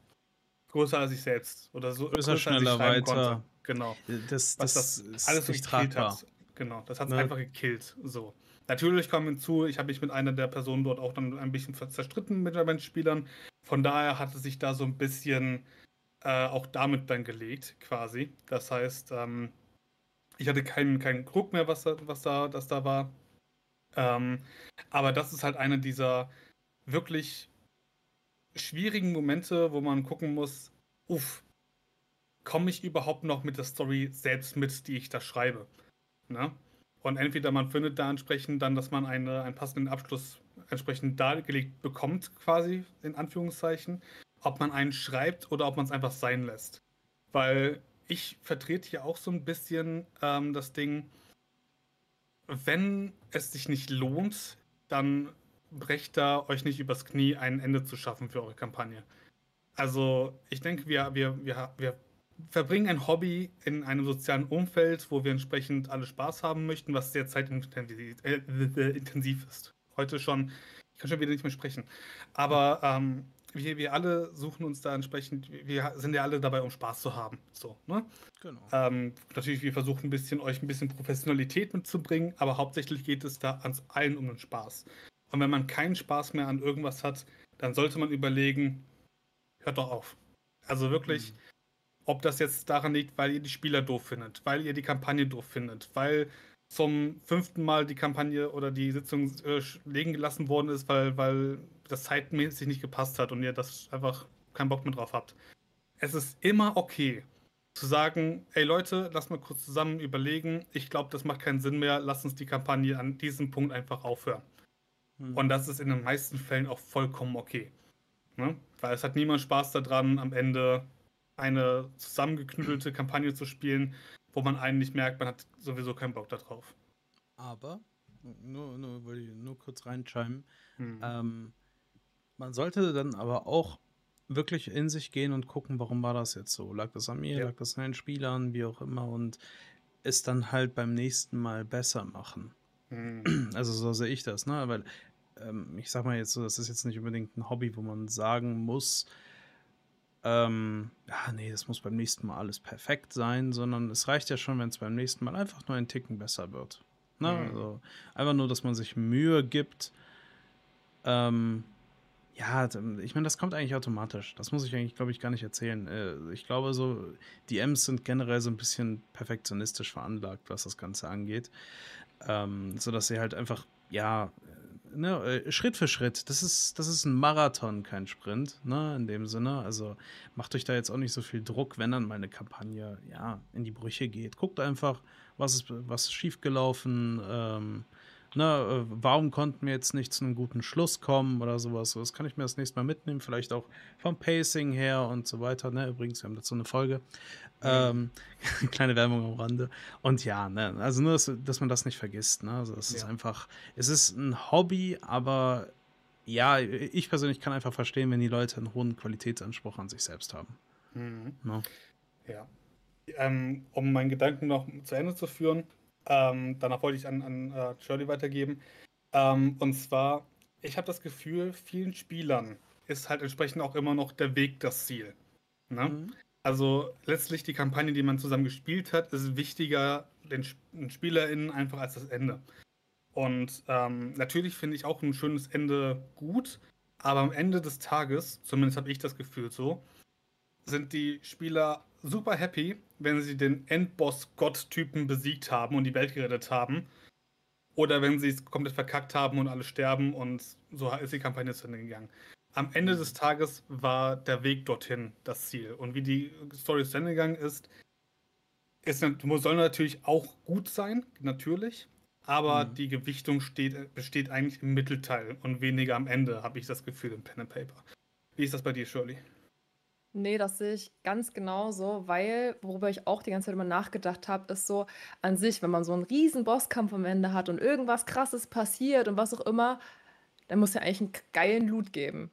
S2: größer als ich selbst oder so.
S1: Größer, größer schneller, weiter. Konnte.
S2: Genau.
S1: Das, das, das
S2: ist alles nicht tragbar. Hat. Genau, das hat es ne? einfach gekillt. So. Natürlich kommen hinzu, ich habe mich mit einer der Personen dort auch dann ein bisschen zerstritten mit den Spielern. Von daher hatte sich da so ein bisschen äh, auch damit dann gelegt, quasi. Das heißt, ähm, ich hatte keinen, keinen Druck mehr, was da, was da, das da war. Ähm, aber das ist halt einer dieser wirklich schwierigen Momente, wo man gucken muss, uff, komme ich überhaupt noch mit der Story selbst mit, die ich da schreibe? Ne? Und entweder man findet da entsprechend dann, dass man eine, einen passenden Abschluss entsprechend dargelegt bekommt, quasi, in Anführungszeichen, ob man einen schreibt oder ob man es einfach sein lässt. Weil ich vertrete hier auch so ein bisschen ähm, das Ding, wenn es sich nicht lohnt, dann brecht da euch nicht übers Knie, ein Ende zu schaffen für eure Kampagne. Also ich denke, wir, wir, wir, wir verbringen ein Hobby in einem sozialen Umfeld, wo wir entsprechend alle Spaß haben möchten, was sehr zeitintensiv äh, ist. Heute schon, ich kann schon wieder nicht mehr sprechen. Aber ähm, wir, wir alle suchen uns da entsprechend, wir sind ja alle dabei, um Spaß zu haben. So, ne? Genau. Ähm, natürlich, wir versuchen ein bisschen, euch ein bisschen Professionalität mitzubringen, aber hauptsächlich geht es da ans allen um den Spaß. Und wenn man keinen Spaß mehr an irgendwas hat, dann sollte man überlegen, hört doch auf. Also wirklich, mhm. Ob das jetzt daran liegt, weil ihr die Spieler doof findet, weil ihr die Kampagne doof findet, weil zum fünften Mal die Kampagne oder die Sitzung äh, legen gelassen worden ist, weil, weil das zeitmäßig nicht gepasst hat und ihr das einfach keinen Bock mehr drauf habt. Es ist immer okay zu sagen, ey Leute, lass mal kurz zusammen überlegen. Ich glaube, das macht keinen Sinn mehr. Lass uns die Kampagne an diesem Punkt einfach aufhören. Mhm. Und das ist in den meisten Fällen auch vollkommen okay. Ne? Weil es hat niemand Spaß daran, am Ende eine zusammengeknüdelte Kampagne zu spielen, wo man eigentlich merkt, man hat sowieso keinen Bock darauf.
S1: Aber, nur, nur, wollte ich nur kurz reinschreiben, mhm. ähm, man sollte dann aber auch wirklich in sich gehen und gucken, warum war das jetzt so? Lag das an mir, ja. lag das an den Spielern, wie auch immer und es dann halt beim nächsten Mal besser machen. Mhm. Also so sehe ich das, ne? Weil ähm, ich sag mal jetzt so, das ist jetzt nicht unbedingt ein Hobby, wo man sagen muss, ähm, ja, nee, das muss beim nächsten Mal alles perfekt sein, sondern es reicht ja schon, wenn es beim nächsten Mal einfach nur ein Ticken besser wird. Ne? Mhm. Also einfach nur, dass man sich Mühe gibt, ähm, ja, ich meine, das kommt eigentlich automatisch. Das muss ich eigentlich, glaube ich, gar nicht erzählen. Äh, ich glaube, so, die M's sind generell so ein bisschen perfektionistisch veranlagt, was das Ganze angeht. Ähm, sodass sie halt einfach, ja, ne, äh, Schritt für Schritt. Das ist, das ist ein Marathon, kein Sprint, ne, in dem Sinne. Also macht euch da jetzt auch nicht so viel Druck, wenn dann mal eine Kampagne, ja, in die Brüche geht. Guckt einfach, was ist, was ist schiefgelaufen, ähm, ne, äh, warum konnten wir jetzt nicht zu einem guten Schluss kommen oder sowas. Das kann ich mir das nächste Mal mitnehmen, vielleicht auch vom Pacing her und so weiter. Ne? Übrigens, wir haben dazu eine Folge. Ähm, kleine Werbung am Rande. Und ja, ne, also nur, dass, dass, man das nicht vergisst. Ne? Also es ja. ist einfach, es ist ein Hobby, aber ja, ich persönlich kann einfach verstehen, wenn die Leute einen hohen Qualitätsanspruch an sich selbst haben. Mhm.
S2: Ne? Ja. Ähm, um meinen Gedanken noch zu Ende zu führen, ähm, danach wollte ich an, an uh, Shirley weitergeben. Ähm, und zwar, ich habe das Gefühl, vielen Spielern ist halt entsprechend auch immer noch der Weg das Ziel. Ne? Mhm. Also letztlich die Kampagne, die man zusammen gespielt hat, ist wichtiger den, den SpielerInnen einfach als das Ende. Und ähm, natürlich finde ich auch ein schönes Ende gut, aber am Ende des Tages, zumindest habe ich das Gefühl so, sind die Spieler super happy, wenn sie den Endboss-Gott-Typen besiegt haben und die Welt gerettet haben. Oder wenn sie es komplett verkackt haben und alle sterben und so ist die Kampagne zu Ende gegangen. Am Ende des Tages war der Weg dorthin das Ziel. Und wie die Story zu Ende gegangen ist, ist soll natürlich auch gut sein, natürlich. Aber mhm. die Gewichtung steht, besteht eigentlich im Mittelteil und weniger am Ende, habe ich das Gefühl, im Pen and Paper. Wie ist das bei dir, Shirley?
S3: Nee, das sehe ich ganz genauso, weil, worüber ich auch die ganze Zeit immer nachgedacht habe, ist so an sich, wenn man so einen riesen Bosskampf am Ende hat und irgendwas Krasses passiert und was auch immer, dann muss ja eigentlich einen geilen Loot geben.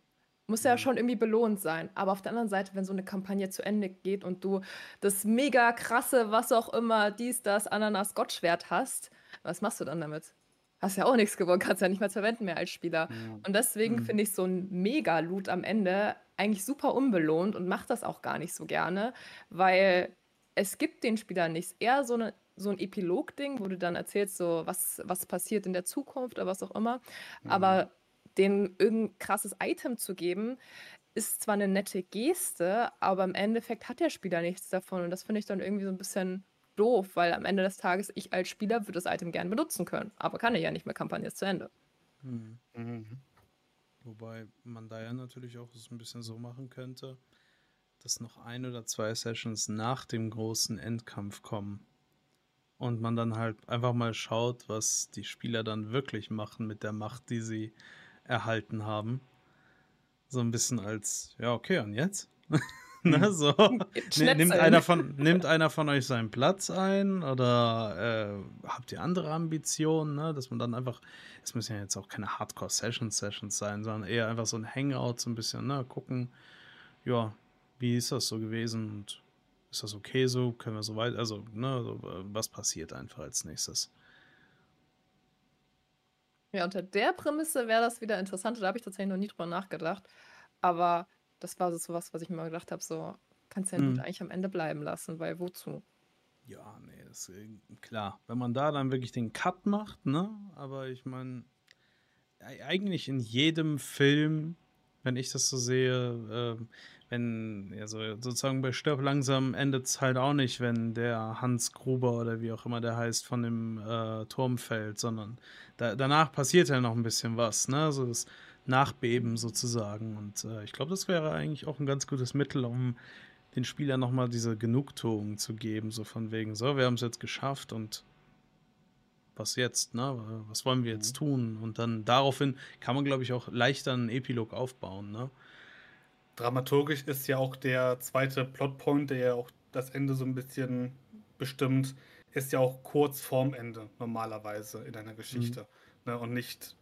S3: Muss ja
S1: Mhm.
S3: schon irgendwie belohnt sein. Aber auf der anderen Seite, wenn so eine Kampagne zu Ende geht und du das mega krasse, was auch immer, dies, das, Ananas, Gottschwert hast, was machst du dann damit? Hast ja auch nichts gewonnen, kannst ja nicht mehr verwenden mehr als Spieler.
S2: Ja.
S3: Und deswegen
S1: Mhm.
S3: finde ich so ein Mega-Loot am Ende eigentlich super unbelohnt und mache das auch gar nicht so gerne, weil es gibt den Spielern nichts. Eher so, eine, so ein Epilog-Ding, wo du dann erzählst, so was, was passiert in der Zukunft oder was auch immer.
S2: Mhm.
S3: Aber denen irgendein krasses Item zu geben, ist zwar eine nette Geste, aber im Endeffekt hat der Spieler nichts davon. Und das finde ich dann irgendwie so ein bisschen doof, weil am Ende des Tages ich als Spieler würde das Item gern benutzen können. Aber kann ich ja nicht mehr, Kampagne ist zu Ende.
S1: Hm.
S2: Mhm.
S1: Wobei man da ja natürlich auch es ein bisschen so machen könnte, dass noch ein oder zwei Sessions nach dem großen Endkampf kommen. Und man dann halt einfach mal schaut, was die Spieler dann wirklich machen mit der Macht, die sie erhalten haben. So ein bisschen als, ja, okay, und jetzt? ne, so. Nimmt, einer von, nimmt einer von euch seinen Platz ein oder äh, habt ihr andere Ambitionen, ne? dass man dann einfach, es müssen ja jetzt auch keine Hardcore-Sessions-Sessions sein, sondern eher einfach so ein Hangout, so ein bisschen, ne? gucken, ja, wie ist das so gewesen und ist das okay so, können wir so weit, also, ne, so, was passiert einfach als nächstes.
S3: Ja, unter der Prämisse wäre das wieder interessant. Da habe ich tatsächlich noch nie drüber nachgedacht. Aber das war so was, was ich mir mal gedacht habe, so kannst ja
S1: Mhm.
S3: Eigentlich am Ende bleiben lassen, weil wozu?
S1: Ja, nee, das ist äh, klar. Wenn man da dann wirklich den Cut macht, ne? Aber ich meine, eigentlich in jedem Film, wenn ich das so sehe, äh, wenn, also sozusagen bei Stirb langsam endet es halt auch nicht, wenn der Hans Gruber oder wie auch immer der heißt von dem äh, Turm fällt, sondern da, danach passiert ja noch ein bisschen was, ne? So das Nachbeben sozusagen. Und äh, ich glaube, das wäre eigentlich auch ein ganz gutes Mittel, um den Spielern nochmal diese Genugtuung zu geben, so von wegen, so, wir haben es jetzt geschafft und was jetzt, ne? Was wollen wir jetzt tun? Und dann daraufhin kann man, glaube ich, auch leichter einen Epilog aufbauen, ne?
S2: Dramaturgisch ist ja auch der zweite Plotpoint, der ja auch das Ende so ein bisschen bestimmt, ist ja auch kurz vorm Ende normalerweise in einer Geschichte. Ne? Und nicht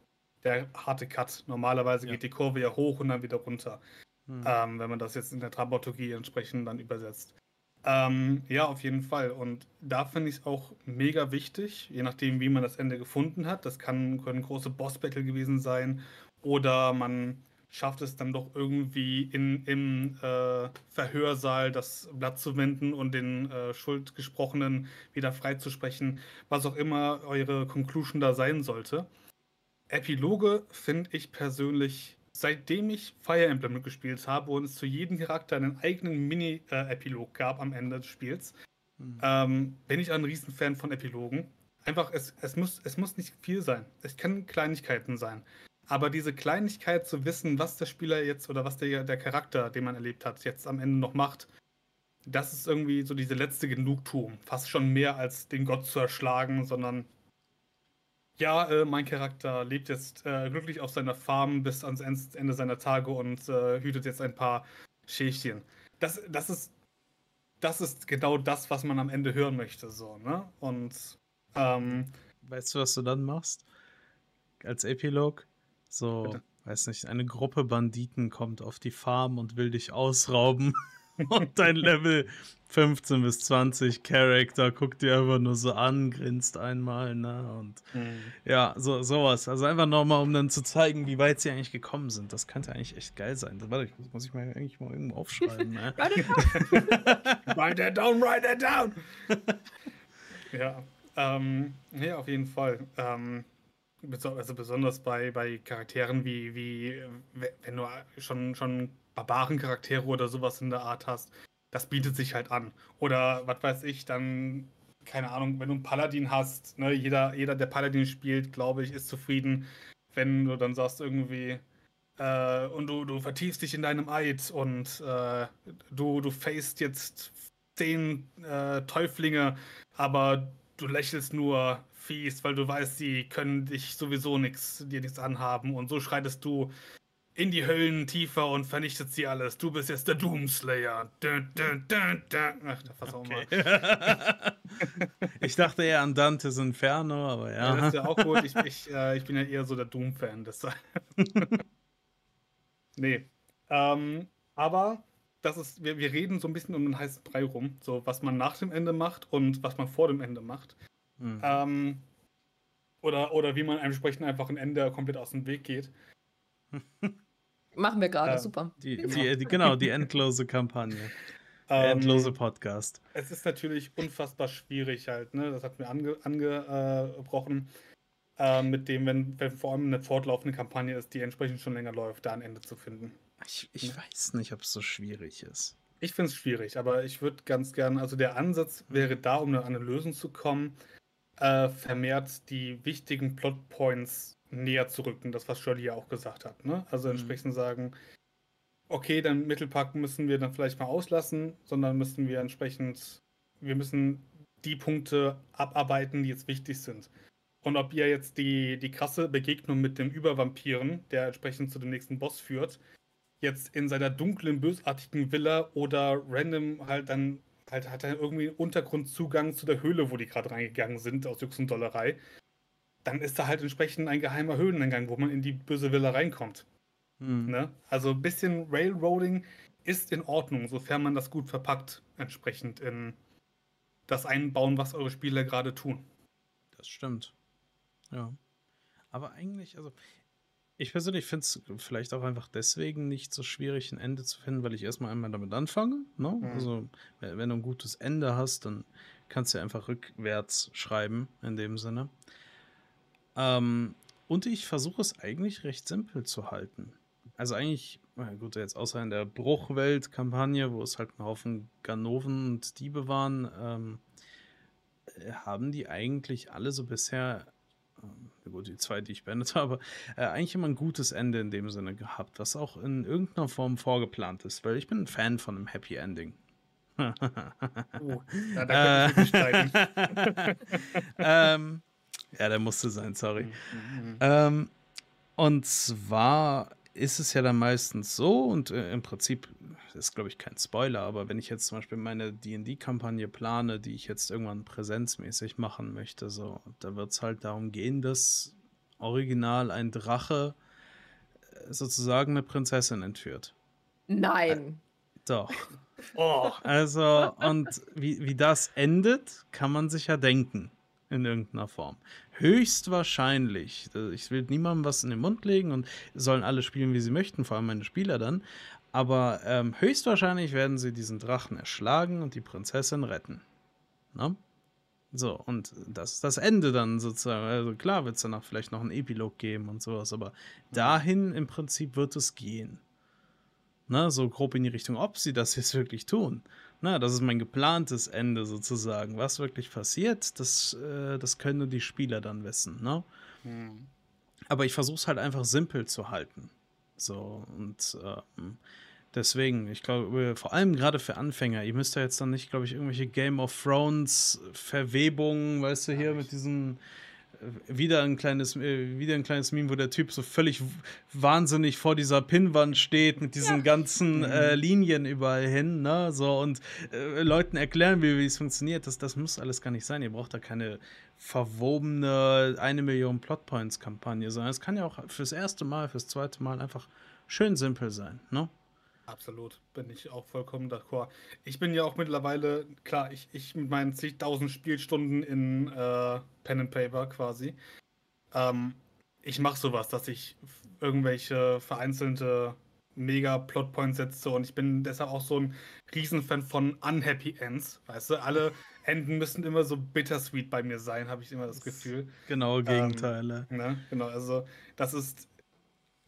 S2: der harte Cut. Normalerweise
S1: Ja.
S2: geht die Kurve ja hoch und dann wieder runter.
S1: Hm.
S2: ähm, wenn man das jetzt in der Dramaturgie entsprechend dann übersetzt. Ähm, ja, auf jeden Fall. Und da finde ich es auch mega wichtig, je nachdem, wie man das Ende gefunden hat. Das kann, können große Boss-Battle gewesen sein oder man schafft es dann doch irgendwie in, im äh, Verhörsaal das Blatt zu wenden und den äh, Schuldgesprochenen wieder freizusprechen, was auch immer eure Conclusion da sein sollte. Epiloge finde ich persönlich, seitdem ich Fire Emblem gespielt habe und es zu jedem Charakter einen eigenen Mini-Epilog gab am Ende des Spiels,
S1: Hm.
S2: ähm, bin ich ein Riesenfan von Epilogen. Einfach, es, es, muss, es muss nicht viel sein. Es können Kleinigkeiten sein. Aber diese Kleinigkeit zu wissen, was der Spieler jetzt oder was der, der Charakter, den man erlebt hat, jetzt am Ende noch macht, das ist irgendwie so diese letzte Genugtuung. Fast schon mehr als den Gott zu erschlagen, sondern ja, äh, mein Charakter lebt jetzt äh, glücklich auf seiner Farm bis ans End- Ende seiner Tage und äh, hütet jetzt ein paar Schäfchen. Das, das ist das ist genau das, was man am Ende hören möchte, so, ne? Und ähm,
S1: Weißt du, was du dann machst? Als Epilog? So,
S2: Bitte.
S1: weiß nicht, eine Gruppe Banditen kommt auf die Farm und will dich ausrauben. und dein Level 15 bis 20 Charakter guckt dir einfach nur so an, grinst einmal, ne? Und ja, so, sowas. Also einfach nochmal, um dann zu zeigen, wie weit sie eigentlich gekommen sind. Das könnte eigentlich echt geil sein. Das, warte, das muss ich mal eigentlich mal irgendwo aufschreiben, ne?
S3: Write it down.
S2: write that down, write that down! ja, ähm, ja, auf jeden Fall. Ähm, also besonders bei, bei Charakteren wie, wie, we- wenn du schon, schon Barbarencharaktere oder sowas in der Art hast, das bietet sich halt an. Oder was weiß ich, dann, keine Ahnung, wenn du einen Paladin hast, ne, jeder, jeder, der Paladin spielt, glaube ich, ist zufrieden, wenn du dann sagst irgendwie, äh, und du, du vertiefst dich in deinem Eid und äh, du, du facest jetzt zehn äh, Täuflinge, aber du lächelst nur fies, weil du weißt, sie können dich sowieso nichts, dir nichts anhaben und so schreitest du in die Höllen tiefer und vernichtet sie alles. Du bist jetzt der Doomslayer. Dun, dun, dun, Ach, da fass okay. auch
S1: mal. ich dachte eher an Dantes Inferno, aber ja. ja
S2: das ist ja auch gut. Ich, ich, äh, ich bin ja eher so der Doom-Fan. nee. Ähm, aber das ist, wir, wir reden so ein bisschen um den heißen Brei rum, so was man nach dem Ende macht und was man vor dem Ende macht. Mhm. Ähm, oder, oder wie man entsprechend einfach ein Ende komplett aus dem Weg geht.
S3: Machen wir gerade, äh, super.
S1: Die, die, die, genau, die endlose Kampagne. Der ähm, endlose Podcast.
S2: Es ist natürlich unfassbar schwierig halt, ne? Das hat mir ange, angebrochen. Äh, mit dem, wenn, wenn vor allem eine fortlaufende Kampagne ist, die entsprechend schon länger läuft, da ein Ende zu finden.
S1: Ich, ich ja. weiß nicht, ob es so schwierig ist.
S2: Ich finde es schwierig, aber ich würde ganz gerne, also der Ansatz wäre da, um an eine Lösung zu kommen, äh, vermehrt die wichtigen Plotpoints näher zu rücken, das was Shirley ja auch gesagt hat. Ne? Also mhm. entsprechend sagen, okay, dann Mittelpack müssen wir dann vielleicht mal auslassen, sondern müssen wir entsprechend, wir müssen die Punkte abarbeiten, die jetzt wichtig sind. Und ob ihr jetzt die, die krasse Begegnung mit dem Übervampiren, der entsprechend zu dem nächsten Boss führt, jetzt in seiner dunklen, bösartigen Villa oder random halt dann halt hat er irgendwie einen Untergrundzugang zu der Höhle, wo die gerade reingegangen sind, aus Jux und Dollerei. Dann ist da halt entsprechend ein geheimer Höhleneingang, wo man in die böse Villa reinkommt. Mhm. Ne? Also ein bisschen Railroading ist in Ordnung, sofern man das gut verpackt, entsprechend in das einbauen, was eure Spieler gerade tun.
S1: Das stimmt. Ja. Aber eigentlich, also ich persönlich finde es vielleicht auch einfach deswegen nicht so schwierig, ein Ende zu finden, weil ich erstmal einmal damit anfange. Ne? Mhm. Also, wenn du ein gutes Ende hast, dann kannst du einfach rückwärts schreiben, in dem Sinne. Ähm, und ich versuche es eigentlich recht simpel zu halten. Also eigentlich, gut, jetzt außer in der Bruchwelt-Kampagne, wo es halt ein Haufen Ganoven und Diebe waren, ähm, äh, haben die eigentlich alle so bisher ähm, gut, die zwei, die ich beendet habe, äh, eigentlich immer ein gutes Ende in dem Sinne gehabt, was auch in irgendeiner Form vorgeplant ist, weil ich bin ein Fan von einem Happy Ending. oh, ja, da äh, ähm, ja, der musste sein, sorry. Mhm, mhm. Ähm, und zwar ist es ja dann meistens so, und äh, im Prinzip ist, glaube ich, kein Spoiler, aber wenn ich jetzt zum Beispiel meine DD-Kampagne plane, die ich jetzt irgendwann präsenzmäßig machen möchte, so, da wird es halt darum gehen, dass original ein Drache äh, sozusagen eine Prinzessin entführt.
S3: Nein.
S1: Äh, doch. Oh. Also, und wie, wie das endet, kann man sich ja denken in irgendeiner Form. Höchstwahrscheinlich, ich will niemandem was in den Mund legen und sollen alle spielen, wie sie möchten, vor allem meine Spieler dann, aber ähm, höchstwahrscheinlich werden sie diesen Drachen erschlagen und die Prinzessin retten. Ne? So, und das ist das Ende dann sozusagen. Also klar wird es danach vielleicht noch einen Epilog geben und sowas, aber dahin im Prinzip wird es gehen. Ne, so grob in die Richtung, ob sie das jetzt wirklich tun. Na, das ist mein geplantes Ende sozusagen. Was wirklich passiert, das, äh, das können nur die Spieler dann wissen. Ne? Hm. Aber ich versuche es halt einfach simpel zu halten. So, und ähm, deswegen, ich glaube, vor allem gerade für Anfänger, ihr müsst ja jetzt dann nicht, glaube ich, irgendwelche Game of Thrones Verwebungen, weißt du, hier mit diesen äh, wieder ein kleines äh, wieder ein kleines Meme, wo der Typ so völlig wahnsinnig vor dieser Pinnwand steht mit diesen ja. ganzen mhm. äh, Linien überall hin, ne, so und äh, Leuten erklären, wie, wie es funktioniert. Das, das muss alles gar nicht sein. Ihr braucht da keine verwobene eine Million Plotpoints Kampagne, sondern es kann ja auch fürs erste Mal, fürs zweite Mal einfach schön simpel sein, ne?
S2: Absolut, bin ich auch vollkommen d'accord. Ich bin ja auch mittlerweile, klar, ich, ich mit meinen zigtausend Spielstunden in äh, Pen and Paper quasi, ähm, ich mache sowas, dass ich irgendwelche vereinzelte mega Plotpoints setze und ich bin deshalb auch so ein Riesenfan von Unhappy Ends. Weißt du, alle Enden müssen immer so bittersweet bei mir sein, habe ich immer das Gefühl.
S1: Genau, Gegenteile.
S2: Ähm, ne? Genau, also das ist.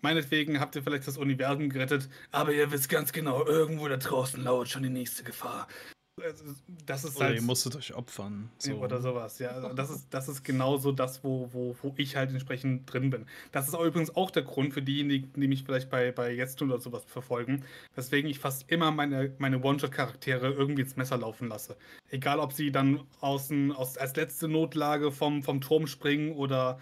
S2: Meinetwegen habt ihr vielleicht das Universum gerettet, aber ihr wisst ganz genau, irgendwo da draußen lauert schon die nächste Gefahr. Also, das ist
S1: oder halt, ihr musstet euch opfern.
S2: So. Oder sowas, ja. Also, das ist, das ist genauso das, wo, wo, wo ich halt entsprechend drin bin. Das ist auch übrigens auch der Grund für diejenigen, die mich vielleicht bei, bei Jetzt oder sowas verfolgen, weswegen ich fast immer meine, meine One-Shot-Charaktere irgendwie ins Messer laufen lasse. Egal, ob sie dann außen, aus, als letzte Notlage vom, vom Turm springen oder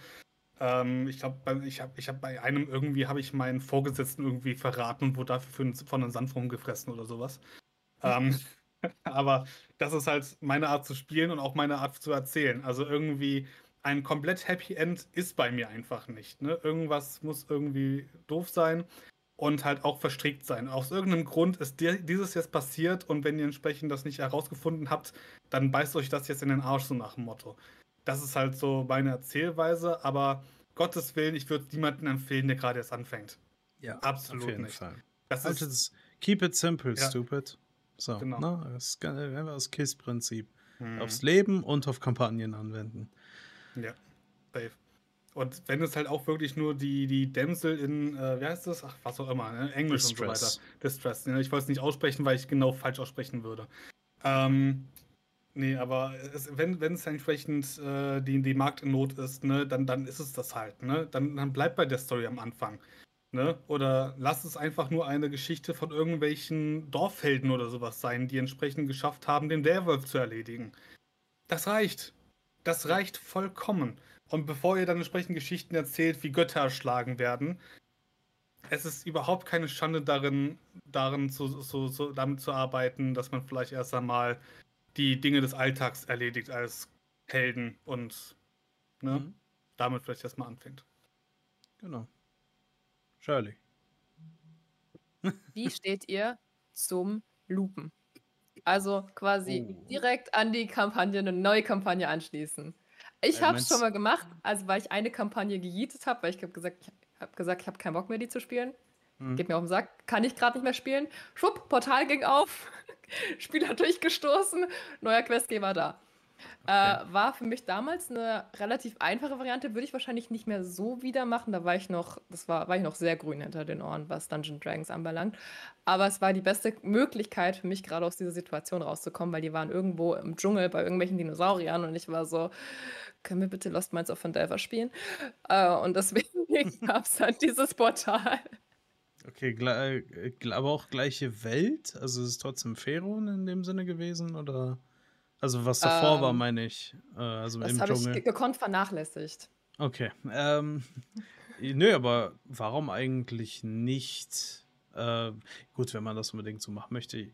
S2: Ähm, ich glaube, ich habe ich hab bei einem irgendwie habe ich meinen Vorgesetzten irgendwie verraten und wurde dafür von einem Sandwurm gefressen oder sowas. ähm, aber das ist halt meine Art zu spielen und auch meine Art zu erzählen. Also irgendwie ein komplett Happy End ist bei mir einfach nicht. Ne? Irgendwas muss irgendwie doof sein und halt auch verstrickt sein. Aus irgendeinem Grund ist dieses jetzt passiert und wenn ihr entsprechend das nicht herausgefunden habt, dann beißt euch das jetzt in den Arsch, so nach dem Motto. Das ist halt so meine Erzählweise, aber Gottes Willen, ich würde niemanden empfehlen, der gerade erst anfängt.
S1: Ja, absolut
S2: auf jeden
S1: nicht.
S2: Fall.
S1: Das also ist, keep it simple,
S2: ja.
S1: stupid. So,
S2: genau.
S1: ne? Das einfach das KISS-Prinzip.
S2: Hm.
S1: Aufs Leben und auf Kampagnen anwenden.
S2: Ja, safe. Und wenn es halt auch wirklich nur die, die Dämsel in, äh, wie heißt das? Ach, was auch immer, ne? Englisch
S1: Distress.
S2: und so weiter. Distress. Ne? Ich wollte es nicht aussprechen, weil ich genau falsch aussprechen würde. Ähm, nee, aber es, wenn, es entsprechend äh, die, die Markt in Not ist, ne, dann, dann ist es das halt, ne? Dann, dann bleibt bei der Story am Anfang. Ne? Oder lass es einfach nur eine Geschichte von irgendwelchen Dorfhelden oder sowas sein, die entsprechend geschafft haben, den Werwolf zu erledigen. Das reicht. Das reicht vollkommen. Und bevor ihr dann entsprechend Geschichten erzählt, wie Götter erschlagen werden, es ist überhaupt keine Schande darin, darin zu, so, so, damit zu arbeiten, dass man vielleicht erst einmal die Dinge des Alltags erledigt als Helden und ne,
S1: Mhm.
S2: damit vielleicht erstmal anfängt.
S1: Genau. Shirley.
S3: Wie steht ihr zum Lupen? Also quasi
S1: Oh.
S3: direkt an die Kampagne, eine neue Kampagne anschließen. Ich
S1: Äh,
S3: habe es schon mal gemacht, also weil ich eine Kampagne gejietet habe, weil ich habe gesagt, ich habe gesagt, ich habe keinen Bock mehr, die zu spielen.
S1: Mhm.
S3: Geht mir auf den Sack, kann ich gerade nicht mehr spielen. Schwupp, Portal ging auf, Spieler durchgestoßen, neuer Questgeber da. Äh, war für mich damals eine relativ einfache Variante, würde ich wahrscheinlich nicht mehr so wieder machen. Da war ich noch, das war, war ich noch sehr grün hinter den Ohren, was Dungeon Dragons anbelangt. Aber es war die beste Möglichkeit für mich, gerade aus dieser Situation rauszukommen, weil die waren irgendwo im Dschungel bei irgendwelchen Dinosauriern und ich war so, können wir bitte Lost Minds of Fandelver spielen? Äh, und deswegen gab es dann dieses Portal.
S1: Okay, äh, aber auch gleiche Welt? Also ist es trotzdem Feron in dem Sinne gewesen? Oder? Also was davor war,
S3: Ähm,
S1: meine ich. Äh, also
S3: Das habe ich gekonnt vernachlässigt.
S1: Okay. Ähm, nö, aber warum eigentlich nicht? Äh, gut, wenn man das unbedingt so machen möchte.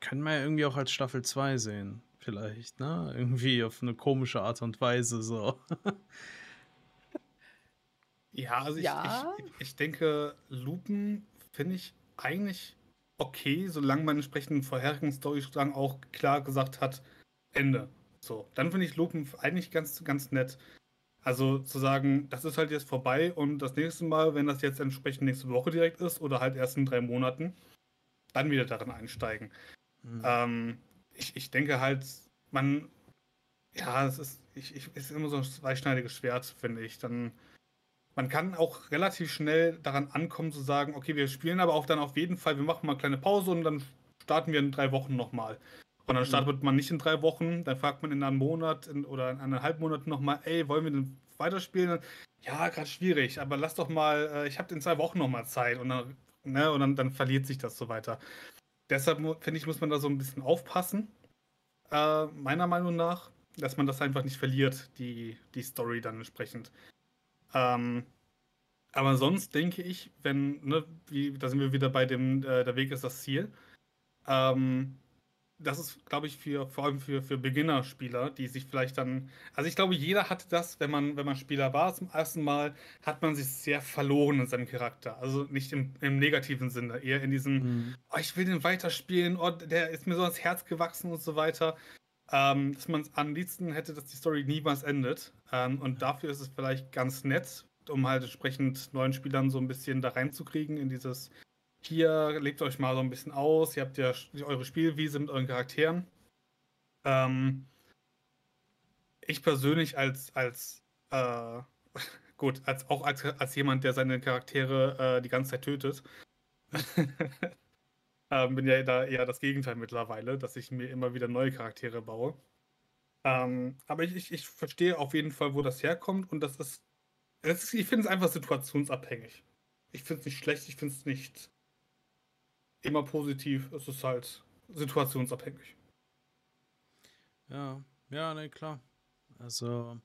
S1: Können wir ja irgendwie auch als Staffel 2 sehen. Vielleicht, ne? Irgendwie auf eine komische Art und Weise so.
S2: Ja, also ich,
S3: Ja.
S2: ich, ich denke, Lupen finde ich eigentlich okay, solange man entsprechend im vorherigen Storystrang auch klar gesagt hat, Ende. So, dann finde ich Lupen eigentlich ganz, ganz nett. Also zu sagen, das ist halt jetzt vorbei und das nächste Mal, wenn das jetzt entsprechend nächste Woche direkt ist oder halt erst in drei Monaten, dann wieder darin einsteigen.
S1: Hm.
S2: Ähm, ich, ich denke halt, man, ja, es ist, ich, ich, es ist immer so ein zweischneidiges Schwert, finde ich. Dann, man kann auch relativ schnell daran ankommen zu sagen, okay, wir spielen aber auch dann auf jeden Fall, wir machen mal eine kleine Pause und dann starten wir in drei Wochen nochmal. Und dann
S1: Mhm.
S2: startet man nicht in drei Wochen, dann fragt man in einem Monat in, oder in eineinhalb Monaten nochmal, ey, wollen wir denn weiterspielen? Ja, gerade schwierig, aber lass doch mal, äh, ich habe in zwei Wochen nochmal Zeit und dann, ne, und dann, dann verliert sich das so weiter. Deshalb finde ich, muss man da so ein bisschen aufpassen, äh, meiner Meinung nach, dass man das einfach nicht verliert, die, die Story dann entsprechend. Ähm, aber sonst denke ich, wenn, ne, wie, da sind wir wieder bei dem, äh, der Weg ist das Ziel. Ähm, das ist, glaube ich, für, vor allem für, für Beginner-Spieler, die sich vielleicht dann. Also ich glaube, jeder hat das, wenn man, wenn man Spieler war zum ersten Mal, hat man sich sehr verloren in seinem Charakter. Also nicht im, im negativen Sinne, eher in diesem,
S1: Hm.
S2: oh, ich will den weiterspielen, oh, der ist mir so ans Herz gewachsen und so weiter. Ähm, dass man es am liebsten hätte, dass die Story niemals endet. Ähm, und dafür ist es vielleicht ganz nett, um halt entsprechend neuen Spielern so ein bisschen da reinzukriegen in dieses, hier lebt euch mal so ein bisschen aus, ihr habt ja eure Spielwiese mit euren Charakteren. Ähm, ich persönlich als, als äh, gut, als auch als, als jemand, der seine Charaktere äh, die ganze Zeit tötet, ähm, bin ja da eher das Gegenteil mittlerweile, dass ich mir immer wieder neue Charaktere baue. Ähm, aber ich, ich, ich verstehe auf jeden Fall, wo das herkommt und das ist, es ist ich finde es einfach situationsabhängig. Ich finde es nicht schlecht, ich finde es nicht immer positiv, es ist halt situationsabhängig.
S1: Ja, ja, ne, klar. Also,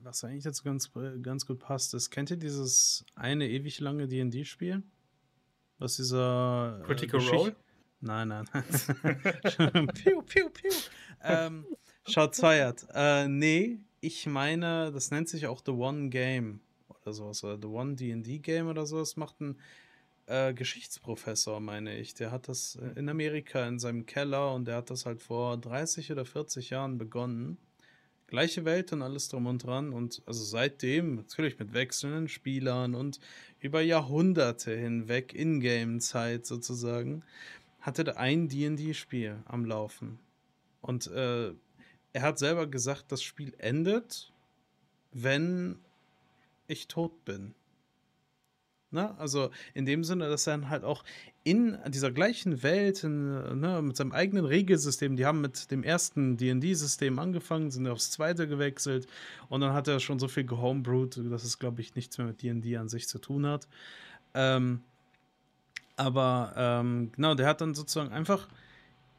S1: was eigentlich jetzt ganz, ganz gut passt, ist, kennt ihr dieses eine ewig lange D&D-Spiel? Was dieser
S2: äh, Critical äh, Role?
S1: Nein, nein. piu, piu, piu. Ähm, schaut feiert. Äh, nee, ich meine, das nennt sich auch The One Game oder sowas. Oder The One D&D Game oder so. Das macht ein äh, Geschichtsprofessor, meine ich. Der hat das äh, in Amerika in seinem Keller und der hat das halt vor 30 oder 40 Jahren begonnen. Gleiche Welt und alles drum und dran. Und also seitdem, natürlich mit wechselnden Spielern und über Jahrhunderte hinweg, Ingame-Zeit sozusagen, hatte er ein DD-Spiel am Laufen. Und äh, er hat selber gesagt, das Spiel endet, wenn ich tot bin. Ne? Also in dem Sinne, dass er dann halt auch in dieser gleichen Welt, in, ne, mit seinem eigenen Regelsystem, die haben mit dem ersten DD-System angefangen, sind aufs zweite gewechselt und dann hat er schon so viel gehomebrewt, dass es, glaube ich, nichts mehr mit DD an sich zu tun hat. Ähm, aber ähm, genau, der hat dann sozusagen einfach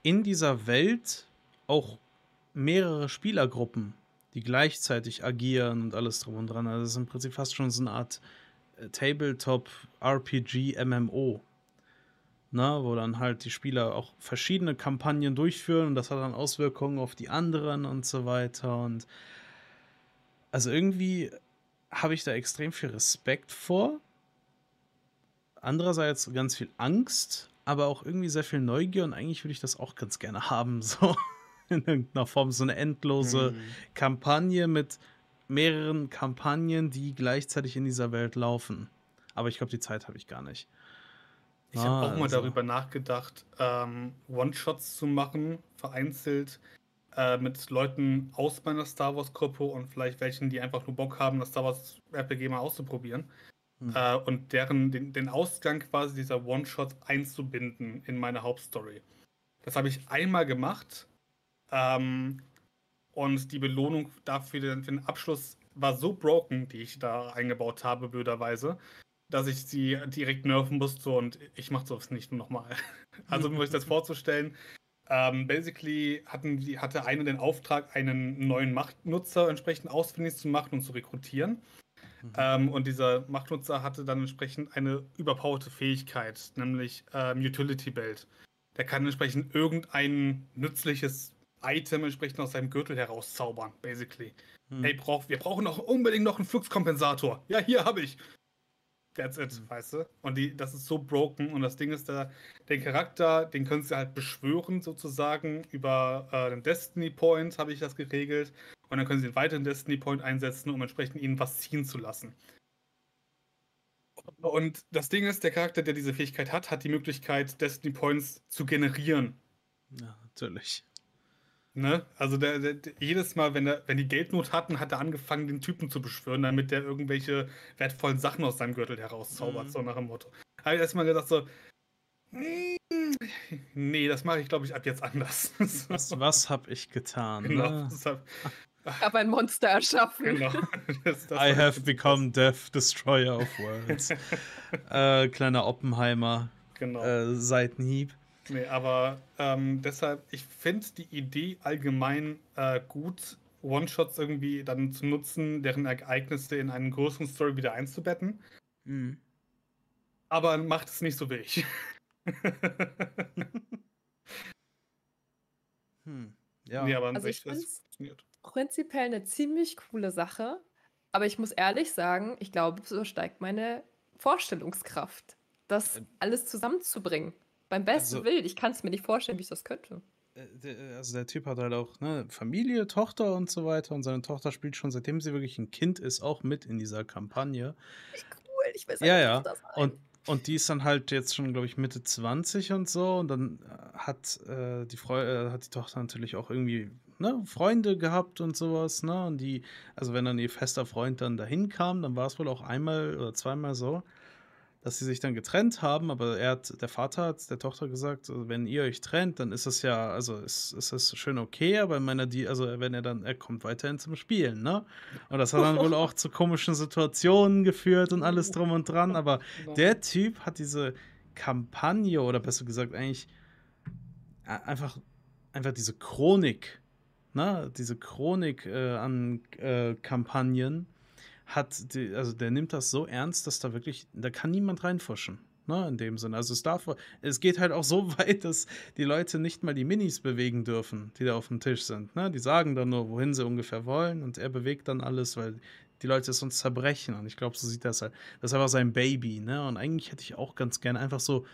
S1: in dieser Welt auch mehrere Spielergruppen, die gleichzeitig agieren und alles drum und dran. Also es ist im Prinzip fast schon so eine Art äh, Tabletop-RPG-MMO. Na, wo dann halt die Spieler auch verschiedene Kampagnen durchführen und das hat dann Auswirkungen auf die anderen und so weiter. Und also irgendwie habe ich da extrem viel Respekt vor. Andererseits ganz viel Angst, aber auch irgendwie sehr viel Neugier und eigentlich würde ich das auch ganz gerne haben, so in irgendeiner Form, so eine endlose mhm. Kampagne mit mehreren Kampagnen, die gleichzeitig in dieser Welt laufen. Aber ich glaube, die Zeit habe ich gar nicht.
S2: Ich ah, habe auch mal also. darüber nachgedacht, ähm, One-Shots zu machen, vereinzelt äh, mit Leuten aus meiner Star Wars-Gruppe und vielleicht welchen, die einfach nur Bock haben, das Star Wars RPG mal auszuprobieren. Hm. Äh, und deren den, den Ausgang quasi dieser One-Shots einzubinden in meine Hauptstory. Das habe ich einmal gemacht. Ähm, und die Belohnung dafür, für den Abschluss war so broken, die ich da eingebaut habe, blöderweise, dass ich sie direkt nerven musste und ich mache sowas nicht nochmal. Also, um euch das vorzustellen, ähm, basically hatten hatte eine den Auftrag, einen neuen Machtnutzer entsprechend ausfindig zu machen und zu rekrutieren. Mhm. Ähm, und dieser Machtnutzer hatte dann entsprechend eine überpowerte Fähigkeit, nämlich ähm, Utility Belt. Der kann entsprechend irgendein nützliches Item entsprechend aus seinem Gürtel herauszaubern, basically. Hm. Ey, brauch, wir brauchen noch unbedingt noch einen Fluxkompensator. Ja, hier habe ich. That's it, hm. weißt du? Und die, das ist so broken. Und das Ding ist da, den Charakter, den können sie halt beschwören, sozusagen. Über äh, den Destiny Point habe ich das geregelt. Und dann können sie einen weiteren Destiny Point einsetzen, um entsprechend ihnen was ziehen zu lassen. Und das Ding ist, der Charakter, der diese Fähigkeit hat, hat die Möglichkeit, Destiny Points zu generieren.
S1: Ja, natürlich.
S2: Ne? Also der, der, jedes Mal, wenn, er, wenn die Geldnot hatten, hat er angefangen, den Typen zu beschwören, damit der irgendwelche wertvollen Sachen aus seinem Gürtel herauszaubert, mhm. so nach dem Motto. Habe ich erstmal gedacht so, hm, nee, das mache ich, glaube ich, ab jetzt anders.
S1: was, was habe ich getan?
S3: Genau.
S1: Ne?
S3: Hab, ich habe ein Monster erschaffen. Genau.
S1: Das, das I have become Death Destroyer of Worlds. äh, kleiner Oppenheimer. Genau. Äh, Seitenhieb.
S2: Nee, aber ähm, deshalb, ich finde die Idee allgemein äh, gut, One-Shots irgendwie dann zu nutzen, deren Ereignisse in einen größeren Story wieder einzubetten. Mhm. Aber macht es nicht so wie ich.
S3: hm. Ja. Nee, aber an also sich es funktioniert. Prinzipiell eine ziemlich coole Sache. Aber ich muss ehrlich sagen, ich glaube, es übersteigt meine Vorstellungskraft, das äh, alles zusammenzubringen. Beim besten also, Willen. Ich kann es mir nicht vorstellen, wie ich das könnte.
S1: Äh, also der Typ hat halt auch ne, Familie, Tochter und so weiter. Und seine Tochter spielt schon, seitdem sie wirklich ein Kind ist, auch mit in dieser Kampagne. Cool, ich weiß ja, ja. Das und, und die ist dann halt jetzt schon, glaube ich, Mitte 20 und so. Und dann äh, hat, äh, die, Freu äh, hat die Tochter natürlich auch irgendwie ne, Freunde gehabt und sowas. Ne? Und die, also wenn dann ihr fester Freund dann dahin kam, dann war es wohl auch einmal oder zweimal so, dass sie sich dann getrennt haben, aber er hat, der Vater hat der Tochter gesagt, also wenn ihr euch trennt, dann ist es ja, also ist, ist es schön okay, aber wenn er die, also wenn er dann, er kommt weiterhin zum Spielen, ne? Und das hat dann wohl auch zu komischen Situationen geführt und alles drum und dran, aber der Typ hat diese Kampagne oder besser gesagt eigentlich einfach, einfach diese Chronik ne, diese Chronik äh, an äh, Kampagnen hat, die, also der nimmt das so ernst, dass da wirklich, da kann niemand reinfuschen. Ne, in dem Sinne. Also es darf, es geht halt auch so weit, dass die Leute nicht mal die Minis bewegen dürfen, die da auf dem Tisch sind. Ne? Die sagen dann nur, wohin sie ungefähr wollen und er bewegt dann alles, weil die Leute es uns zerbrechen. Und ich glaube, so sieht das halt. Das ist einfach sein Baby, ne? Und eigentlich hätte ich auch ganz gerne einfach so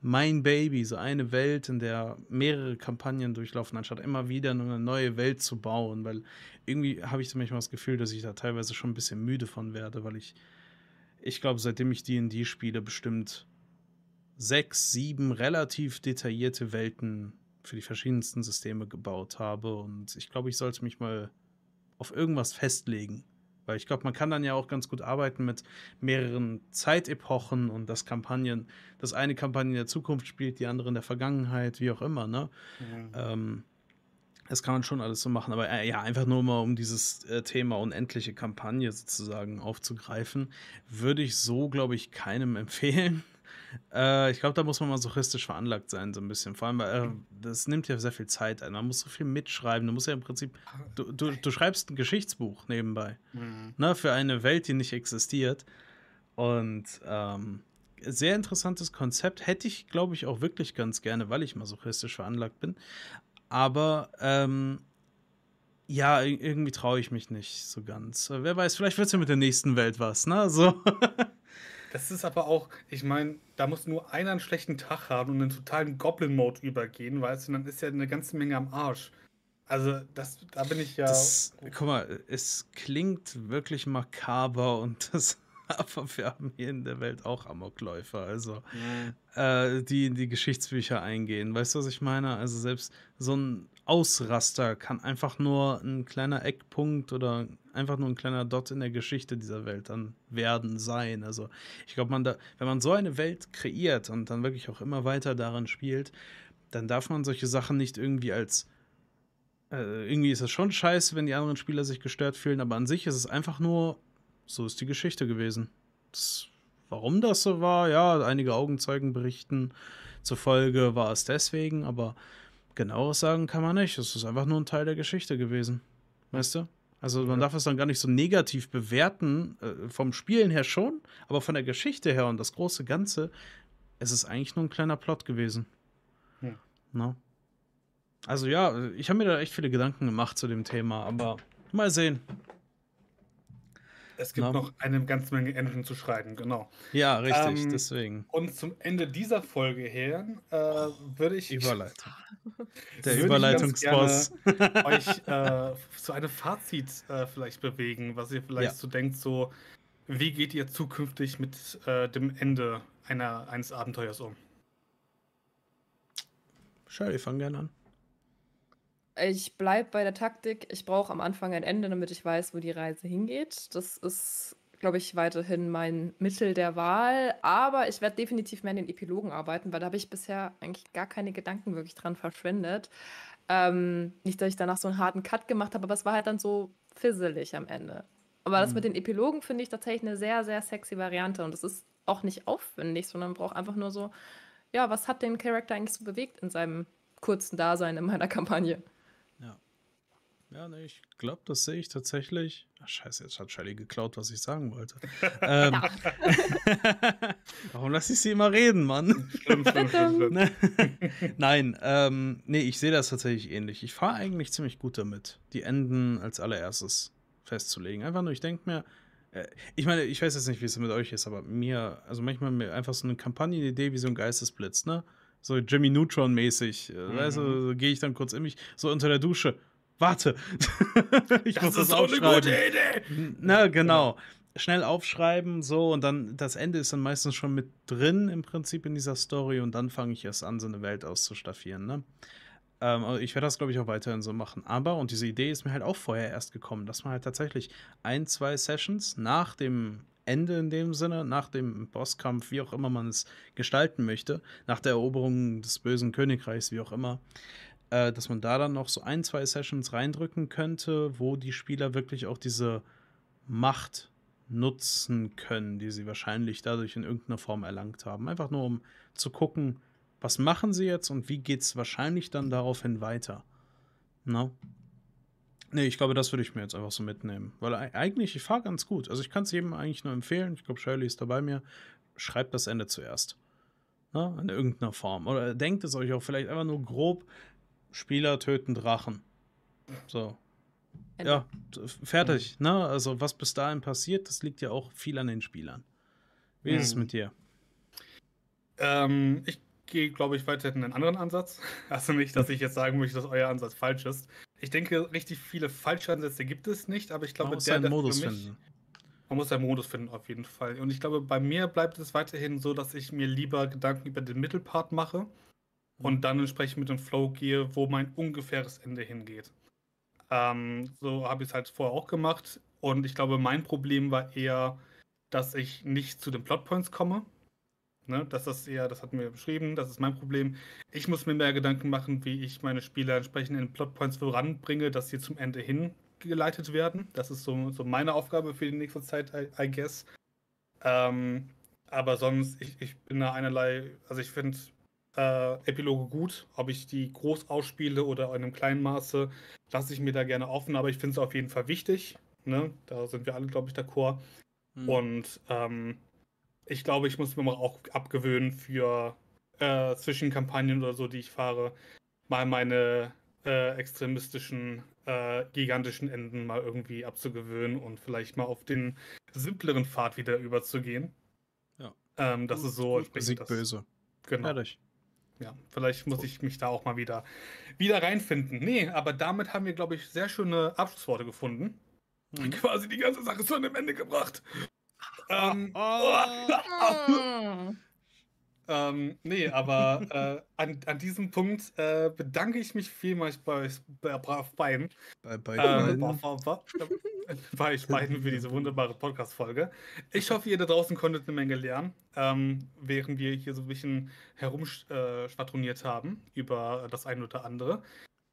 S1: mein Baby, so eine Welt, in der mehrere Kampagnen durchlaufen, anstatt immer wieder eine neue Welt zu bauen, weil irgendwie habe ich manchmal das Gefühl, dass ich da teilweise schon ein bisschen müde von werde, weil ich, ich glaube, seitdem ich D&D spiele, bestimmt sechs, sieben relativ detaillierte Welten für die verschiedensten Systeme gebaut habe und ich glaube, ich sollte mich mal auf irgendwas festlegen. Weil ich glaube, man kann dann ja auch ganz gut arbeiten mit mehreren Zeitepochen und das Kampagnen, das eine Kampagne in der Zukunft spielt, die andere in der Vergangenheit, wie auch immer, ne? Ja. Ähm, das kann man schon alles so machen, aber äh, ja, einfach nur mal um dieses äh, Thema unendliche Kampagne sozusagen aufzugreifen, würde ich so, glaube ich, keinem empfehlen. Äh, ich glaube, da muss man mal sochistisch veranlagt sein, so ein bisschen. Vor allem, äh, das nimmt ja sehr viel Zeit ein. Man muss so viel mitschreiben. Du musst ja im Prinzip, du, du, du schreibst ein Geschichtsbuch nebenbei. Mhm. Ne, für eine Welt, die nicht existiert. Und ähm, sehr interessantes Konzept. Hätte ich, glaube ich, auch wirklich ganz gerne, weil ich masochistisch veranlagt bin. Aber ähm, ja, irgendwie traue ich mich nicht so ganz. Wer weiß, vielleicht wird es ja mit der nächsten Welt was, ne? So.
S2: Das ist aber auch, ich meine, da muss nur einer einen schlechten Tag haben und in totalen Goblin-Mode übergehen, weißt du, dann ist ja eine ganze Menge am Arsch. Also, das, da bin ich ja.
S1: Das, guck mal, es klingt wirklich makaber und das. Aber wir haben hier in der Welt auch Amokläufer, also äh, die in die Geschichtsbücher eingehen. Weißt du, was ich meine? Also selbst so ein Ausraster kann einfach nur ein kleiner Eckpunkt oder einfach nur ein kleiner Dot in der Geschichte dieser Welt dann werden, sein. Also ich glaube, man da, wenn man so eine Welt kreiert und dann wirklich auch immer weiter daran spielt, dann darf man solche Sachen nicht irgendwie als äh, irgendwie ist es schon scheiße, wenn die anderen Spieler sich gestört fühlen, aber an sich ist es einfach nur, so ist die Geschichte gewesen. Das, warum das so war, ja, einige Augenzeugen berichten zufolge war es deswegen, aber genaueres sagen kann man nicht. Es ist einfach nur ein Teil der Geschichte gewesen. Weißt du? Also man ja. darf es dann gar nicht so negativ bewerten, äh, vom Spielen her schon, aber von der Geschichte her und das große Ganze, es ist eigentlich nur ein kleiner Plot gewesen. Ja. No? Also ja, ich habe mir da echt viele Gedanken gemacht zu dem Thema, aber mal sehen.
S2: Es gibt Na? noch eine ganze Menge Engine zu schreiben, genau.
S1: Ja, richtig, ähm, deswegen.
S2: Und zum Ende dieser Folge her äh, würde ich.
S1: Überleitung. Der Überleitungsboss.
S2: euch äh, zu einem Fazit äh, vielleicht bewegen, was ihr vielleicht ja. so denkt, so wie geht ihr zukünftig mit äh, dem Ende einer, eines Abenteuers um?
S1: Schau, ich fange gerne an.
S3: Ich bleibe bei der Taktik. Ich brauche am Anfang ein Ende, damit ich weiß, wo die Reise hingeht. Das ist, glaube ich, weiterhin mein Mittel der Wahl. Aber ich werde definitiv mehr in den Epilogen arbeiten, weil da habe ich bisher eigentlich gar keine Gedanken wirklich dran verschwendet. Ähm, nicht, dass ich danach so einen harten Cut gemacht habe, aber es war halt dann so fisselig am Ende. Aber das mit mhm. den Epilogen finde ich tatsächlich eine sehr, sehr sexy Variante. Und es ist auch nicht aufwendig, sondern braucht einfach nur so, ja, was hat den Charakter eigentlich so bewegt in seinem kurzen Dasein in meiner Kampagne?
S1: Ja, ne, ich glaube, das sehe ich tatsächlich. Ach, scheiße, jetzt hat Shelly geklaut, was ich sagen wollte. ähm, Warum lasse ich sie immer reden, Mann? Schlimm, schlimm, ne? Nein, ähm, nee, ich sehe das tatsächlich ähnlich. Ich fahre eigentlich ziemlich gut damit, die Enden als allererstes festzulegen. Einfach nur, ich denke mir, äh, ich meine, ich weiß jetzt nicht, wie es mit euch ist, aber mir, also manchmal mir einfach so eine Kampagnenidee wie so ein Geistesblitz, ne? So Jimmy Neutron-mäßig. Äh, mhm. Weißt du, so gehe ich dann kurz in mich, so unter der Dusche warte. ich das muss das aufschreiben. Eine gute Idee. Na, genau. Schnell aufschreiben, so, und dann das Ende ist dann meistens schon mit drin im Prinzip in dieser Story und dann fange ich erst an, so eine Welt auszustaffieren, ne? Ähm, ich werde das, glaube ich, auch weiterhin so machen. Aber, und diese Idee ist mir halt auch vorher erst gekommen, dass man halt tatsächlich ein, zwei Sessions nach dem Ende in dem Sinne, nach dem Bosskampf, wie auch immer man es gestalten möchte, nach der Eroberung des bösen Königreichs, wie auch immer, äh, dass man da dann noch so ein, zwei Sessions reindrücken könnte, wo die Spieler wirklich auch diese Macht nutzen können, die sie wahrscheinlich dadurch in irgendeiner Form erlangt haben. Einfach nur um zu gucken, was machen sie jetzt und wie geht es wahrscheinlich dann daraufhin weiter. No? Nee, ich glaube, das würde ich mir jetzt einfach so mitnehmen. Weil eigentlich, ich fahre ganz gut. Also ich kann es jedem eigentlich nur empfehlen. Ich glaube, Shirley ist da bei mir. Schreibt das Ende zuerst. Ne? In irgendeiner Form. Oder denkt es euch auch vielleicht einfach nur grob, Spieler töten Drachen. So. Ende. Ja, fertig. Mhm. Ne? Also was bis dahin passiert, das liegt ja auch viel an den Spielern. Wie mhm. ist es mhm. mit dir?
S2: Ähm, ich gehe, glaube ich, weiterhin einen anderen Ansatz. Also nicht, dass ich jetzt sagen möchte, dass euer Ansatz falsch ist. Ich denke, richtig viele falsche Ansätze gibt es nicht, aber ich glaube,
S1: man muss der, einen Modus mich, finden.
S2: Man muss einen Modus finden, auf jeden Fall. Und ich glaube, bei mir bleibt es weiterhin so, dass ich mir lieber Gedanken über den Mittelpart mache und mhm. dann entsprechend mit dem Flow gehe, wo mein ungefähres Ende hingeht. Ähm, so habe ich es halt vorher auch gemacht. Und ich glaube, mein Problem war eher, dass ich nicht zu den Plotpoints komme. Ne, das ist eher, das hatten wir beschrieben, das ist mein Problem. Ich muss mir mehr Gedanken machen, wie ich meine Spieler entsprechend in Plotpoints voranbringe, dass sie zum Ende hin geleitet werden. Das ist so, so meine Aufgabe für die nächste Zeit, I, I guess. Ähm, aber sonst, ich, ich bin da einerlei, also ich finde äh, Epiloge gut. Ob ich die groß ausspiele oder in einem kleinen Maße, lasse ich mir da gerne offen, aber ich finde es auf jeden Fall wichtig. Ne? Da sind wir alle, glaube ich, d'accord. Hm. Und ähm, ich glaube, ich muss mir mal auch abgewöhnen für äh, Zwischenkampagnen oder so, die ich fahre, mal meine äh, extremistischen, äh, gigantischen Enden mal irgendwie abzugewöhnen und vielleicht mal auf den simpleren Pfad wieder überzugehen.
S1: Ja.
S2: Ähm, das gut, ist so.
S1: Besiegt böse.
S2: Genau. Ehrlich. Ja, vielleicht muss ich mich da auch mal wieder, wieder reinfinden. Nee, aber damit haben wir, glaube ich, sehr schöne Abschlussworte gefunden. Mhm. Quasi die ganze Sache zu einem Ende gebracht. Ähm, oh. ähm, nee, aber äh, an, an diesem Punkt äh, bedanke ich mich vielmals bei euch beiden. Bei, bei, ähm, bei euch beiden für diese wunderbare Podcast-Folge. Ich hoffe, ihr da draußen konntet eine Menge lernen, ähm, während wir hier so ein bisschen herumschwadroniert äh, haben über das eine oder andere.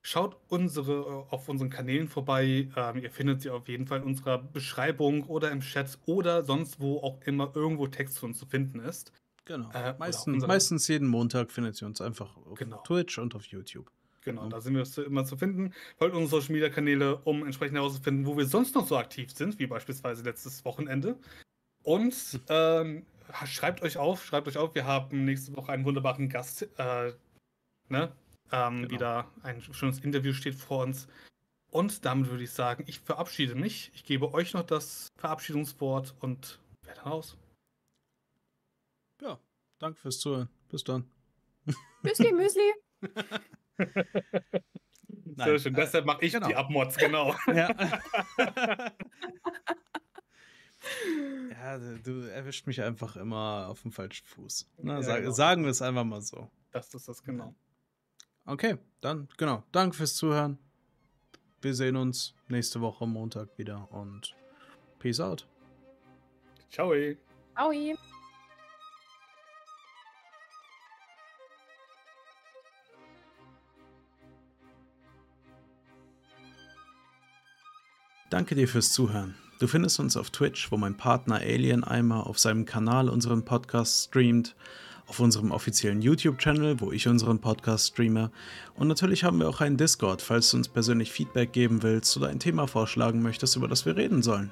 S2: Schaut unsere, äh, auf unseren Kanälen vorbei. Ähm, ihr findet sie auf jeden Fall in unserer Beschreibung oder im Chat oder sonst wo auch immer irgendwo Text von uns zu finden ist.
S1: Genau. Äh, meistens, meistens, jeden Montag findet ihr uns einfach auf genau. Twitch und auf YouTube.
S2: Genau, ja. da sind wir immer zu finden. Folgt unsere Social Media Kanäle, um entsprechend herauszufinden, wo wir sonst noch so aktiv sind, wie beispielsweise letztes Wochenende. Und ähm, schreibt euch auf, schreibt euch auf, wir haben nächste Woche einen wunderbaren Gast. Äh, ne? Ähm, genau. Wieder ein schönes Interview steht vor uns. Und damit würde ich sagen, ich verabschiede mich. Ich gebe euch noch das Verabschiedungswort und werde raus.
S1: Danke fürs Zuhören. Bis dann.
S3: Müsli, Müsli.
S2: Nein, Sehr schön, äh, deshalb mache ich genau. die Abmods, genau.
S1: Ja. ja, du erwischt mich einfach immer auf dem falschen Fuß. Na, ja, genau. Sagen wir es einfach mal so.
S2: Das ist das, genau.
S1: Okay, dann genau. Danke fürs Zuhören. Wir sehen uns nächste Woche Montag wieder und Peace out.
S2: Ciao.
S3: Ciao.
S1: Danke dir fürs Zuhören. Du findest uns auf Twitch, wo mein Partner Alien Eimer auf seinem Kanal unseren Podcast streamt auf unserem offiziellen YouTube-Channel, wo ich unseren Podcast streame. Und natürlich haben wir auch einen Discord, falls du uns persönlich Feedback geben willst oder ein Thema vorschlagen möchtest, über das wir reden sollen.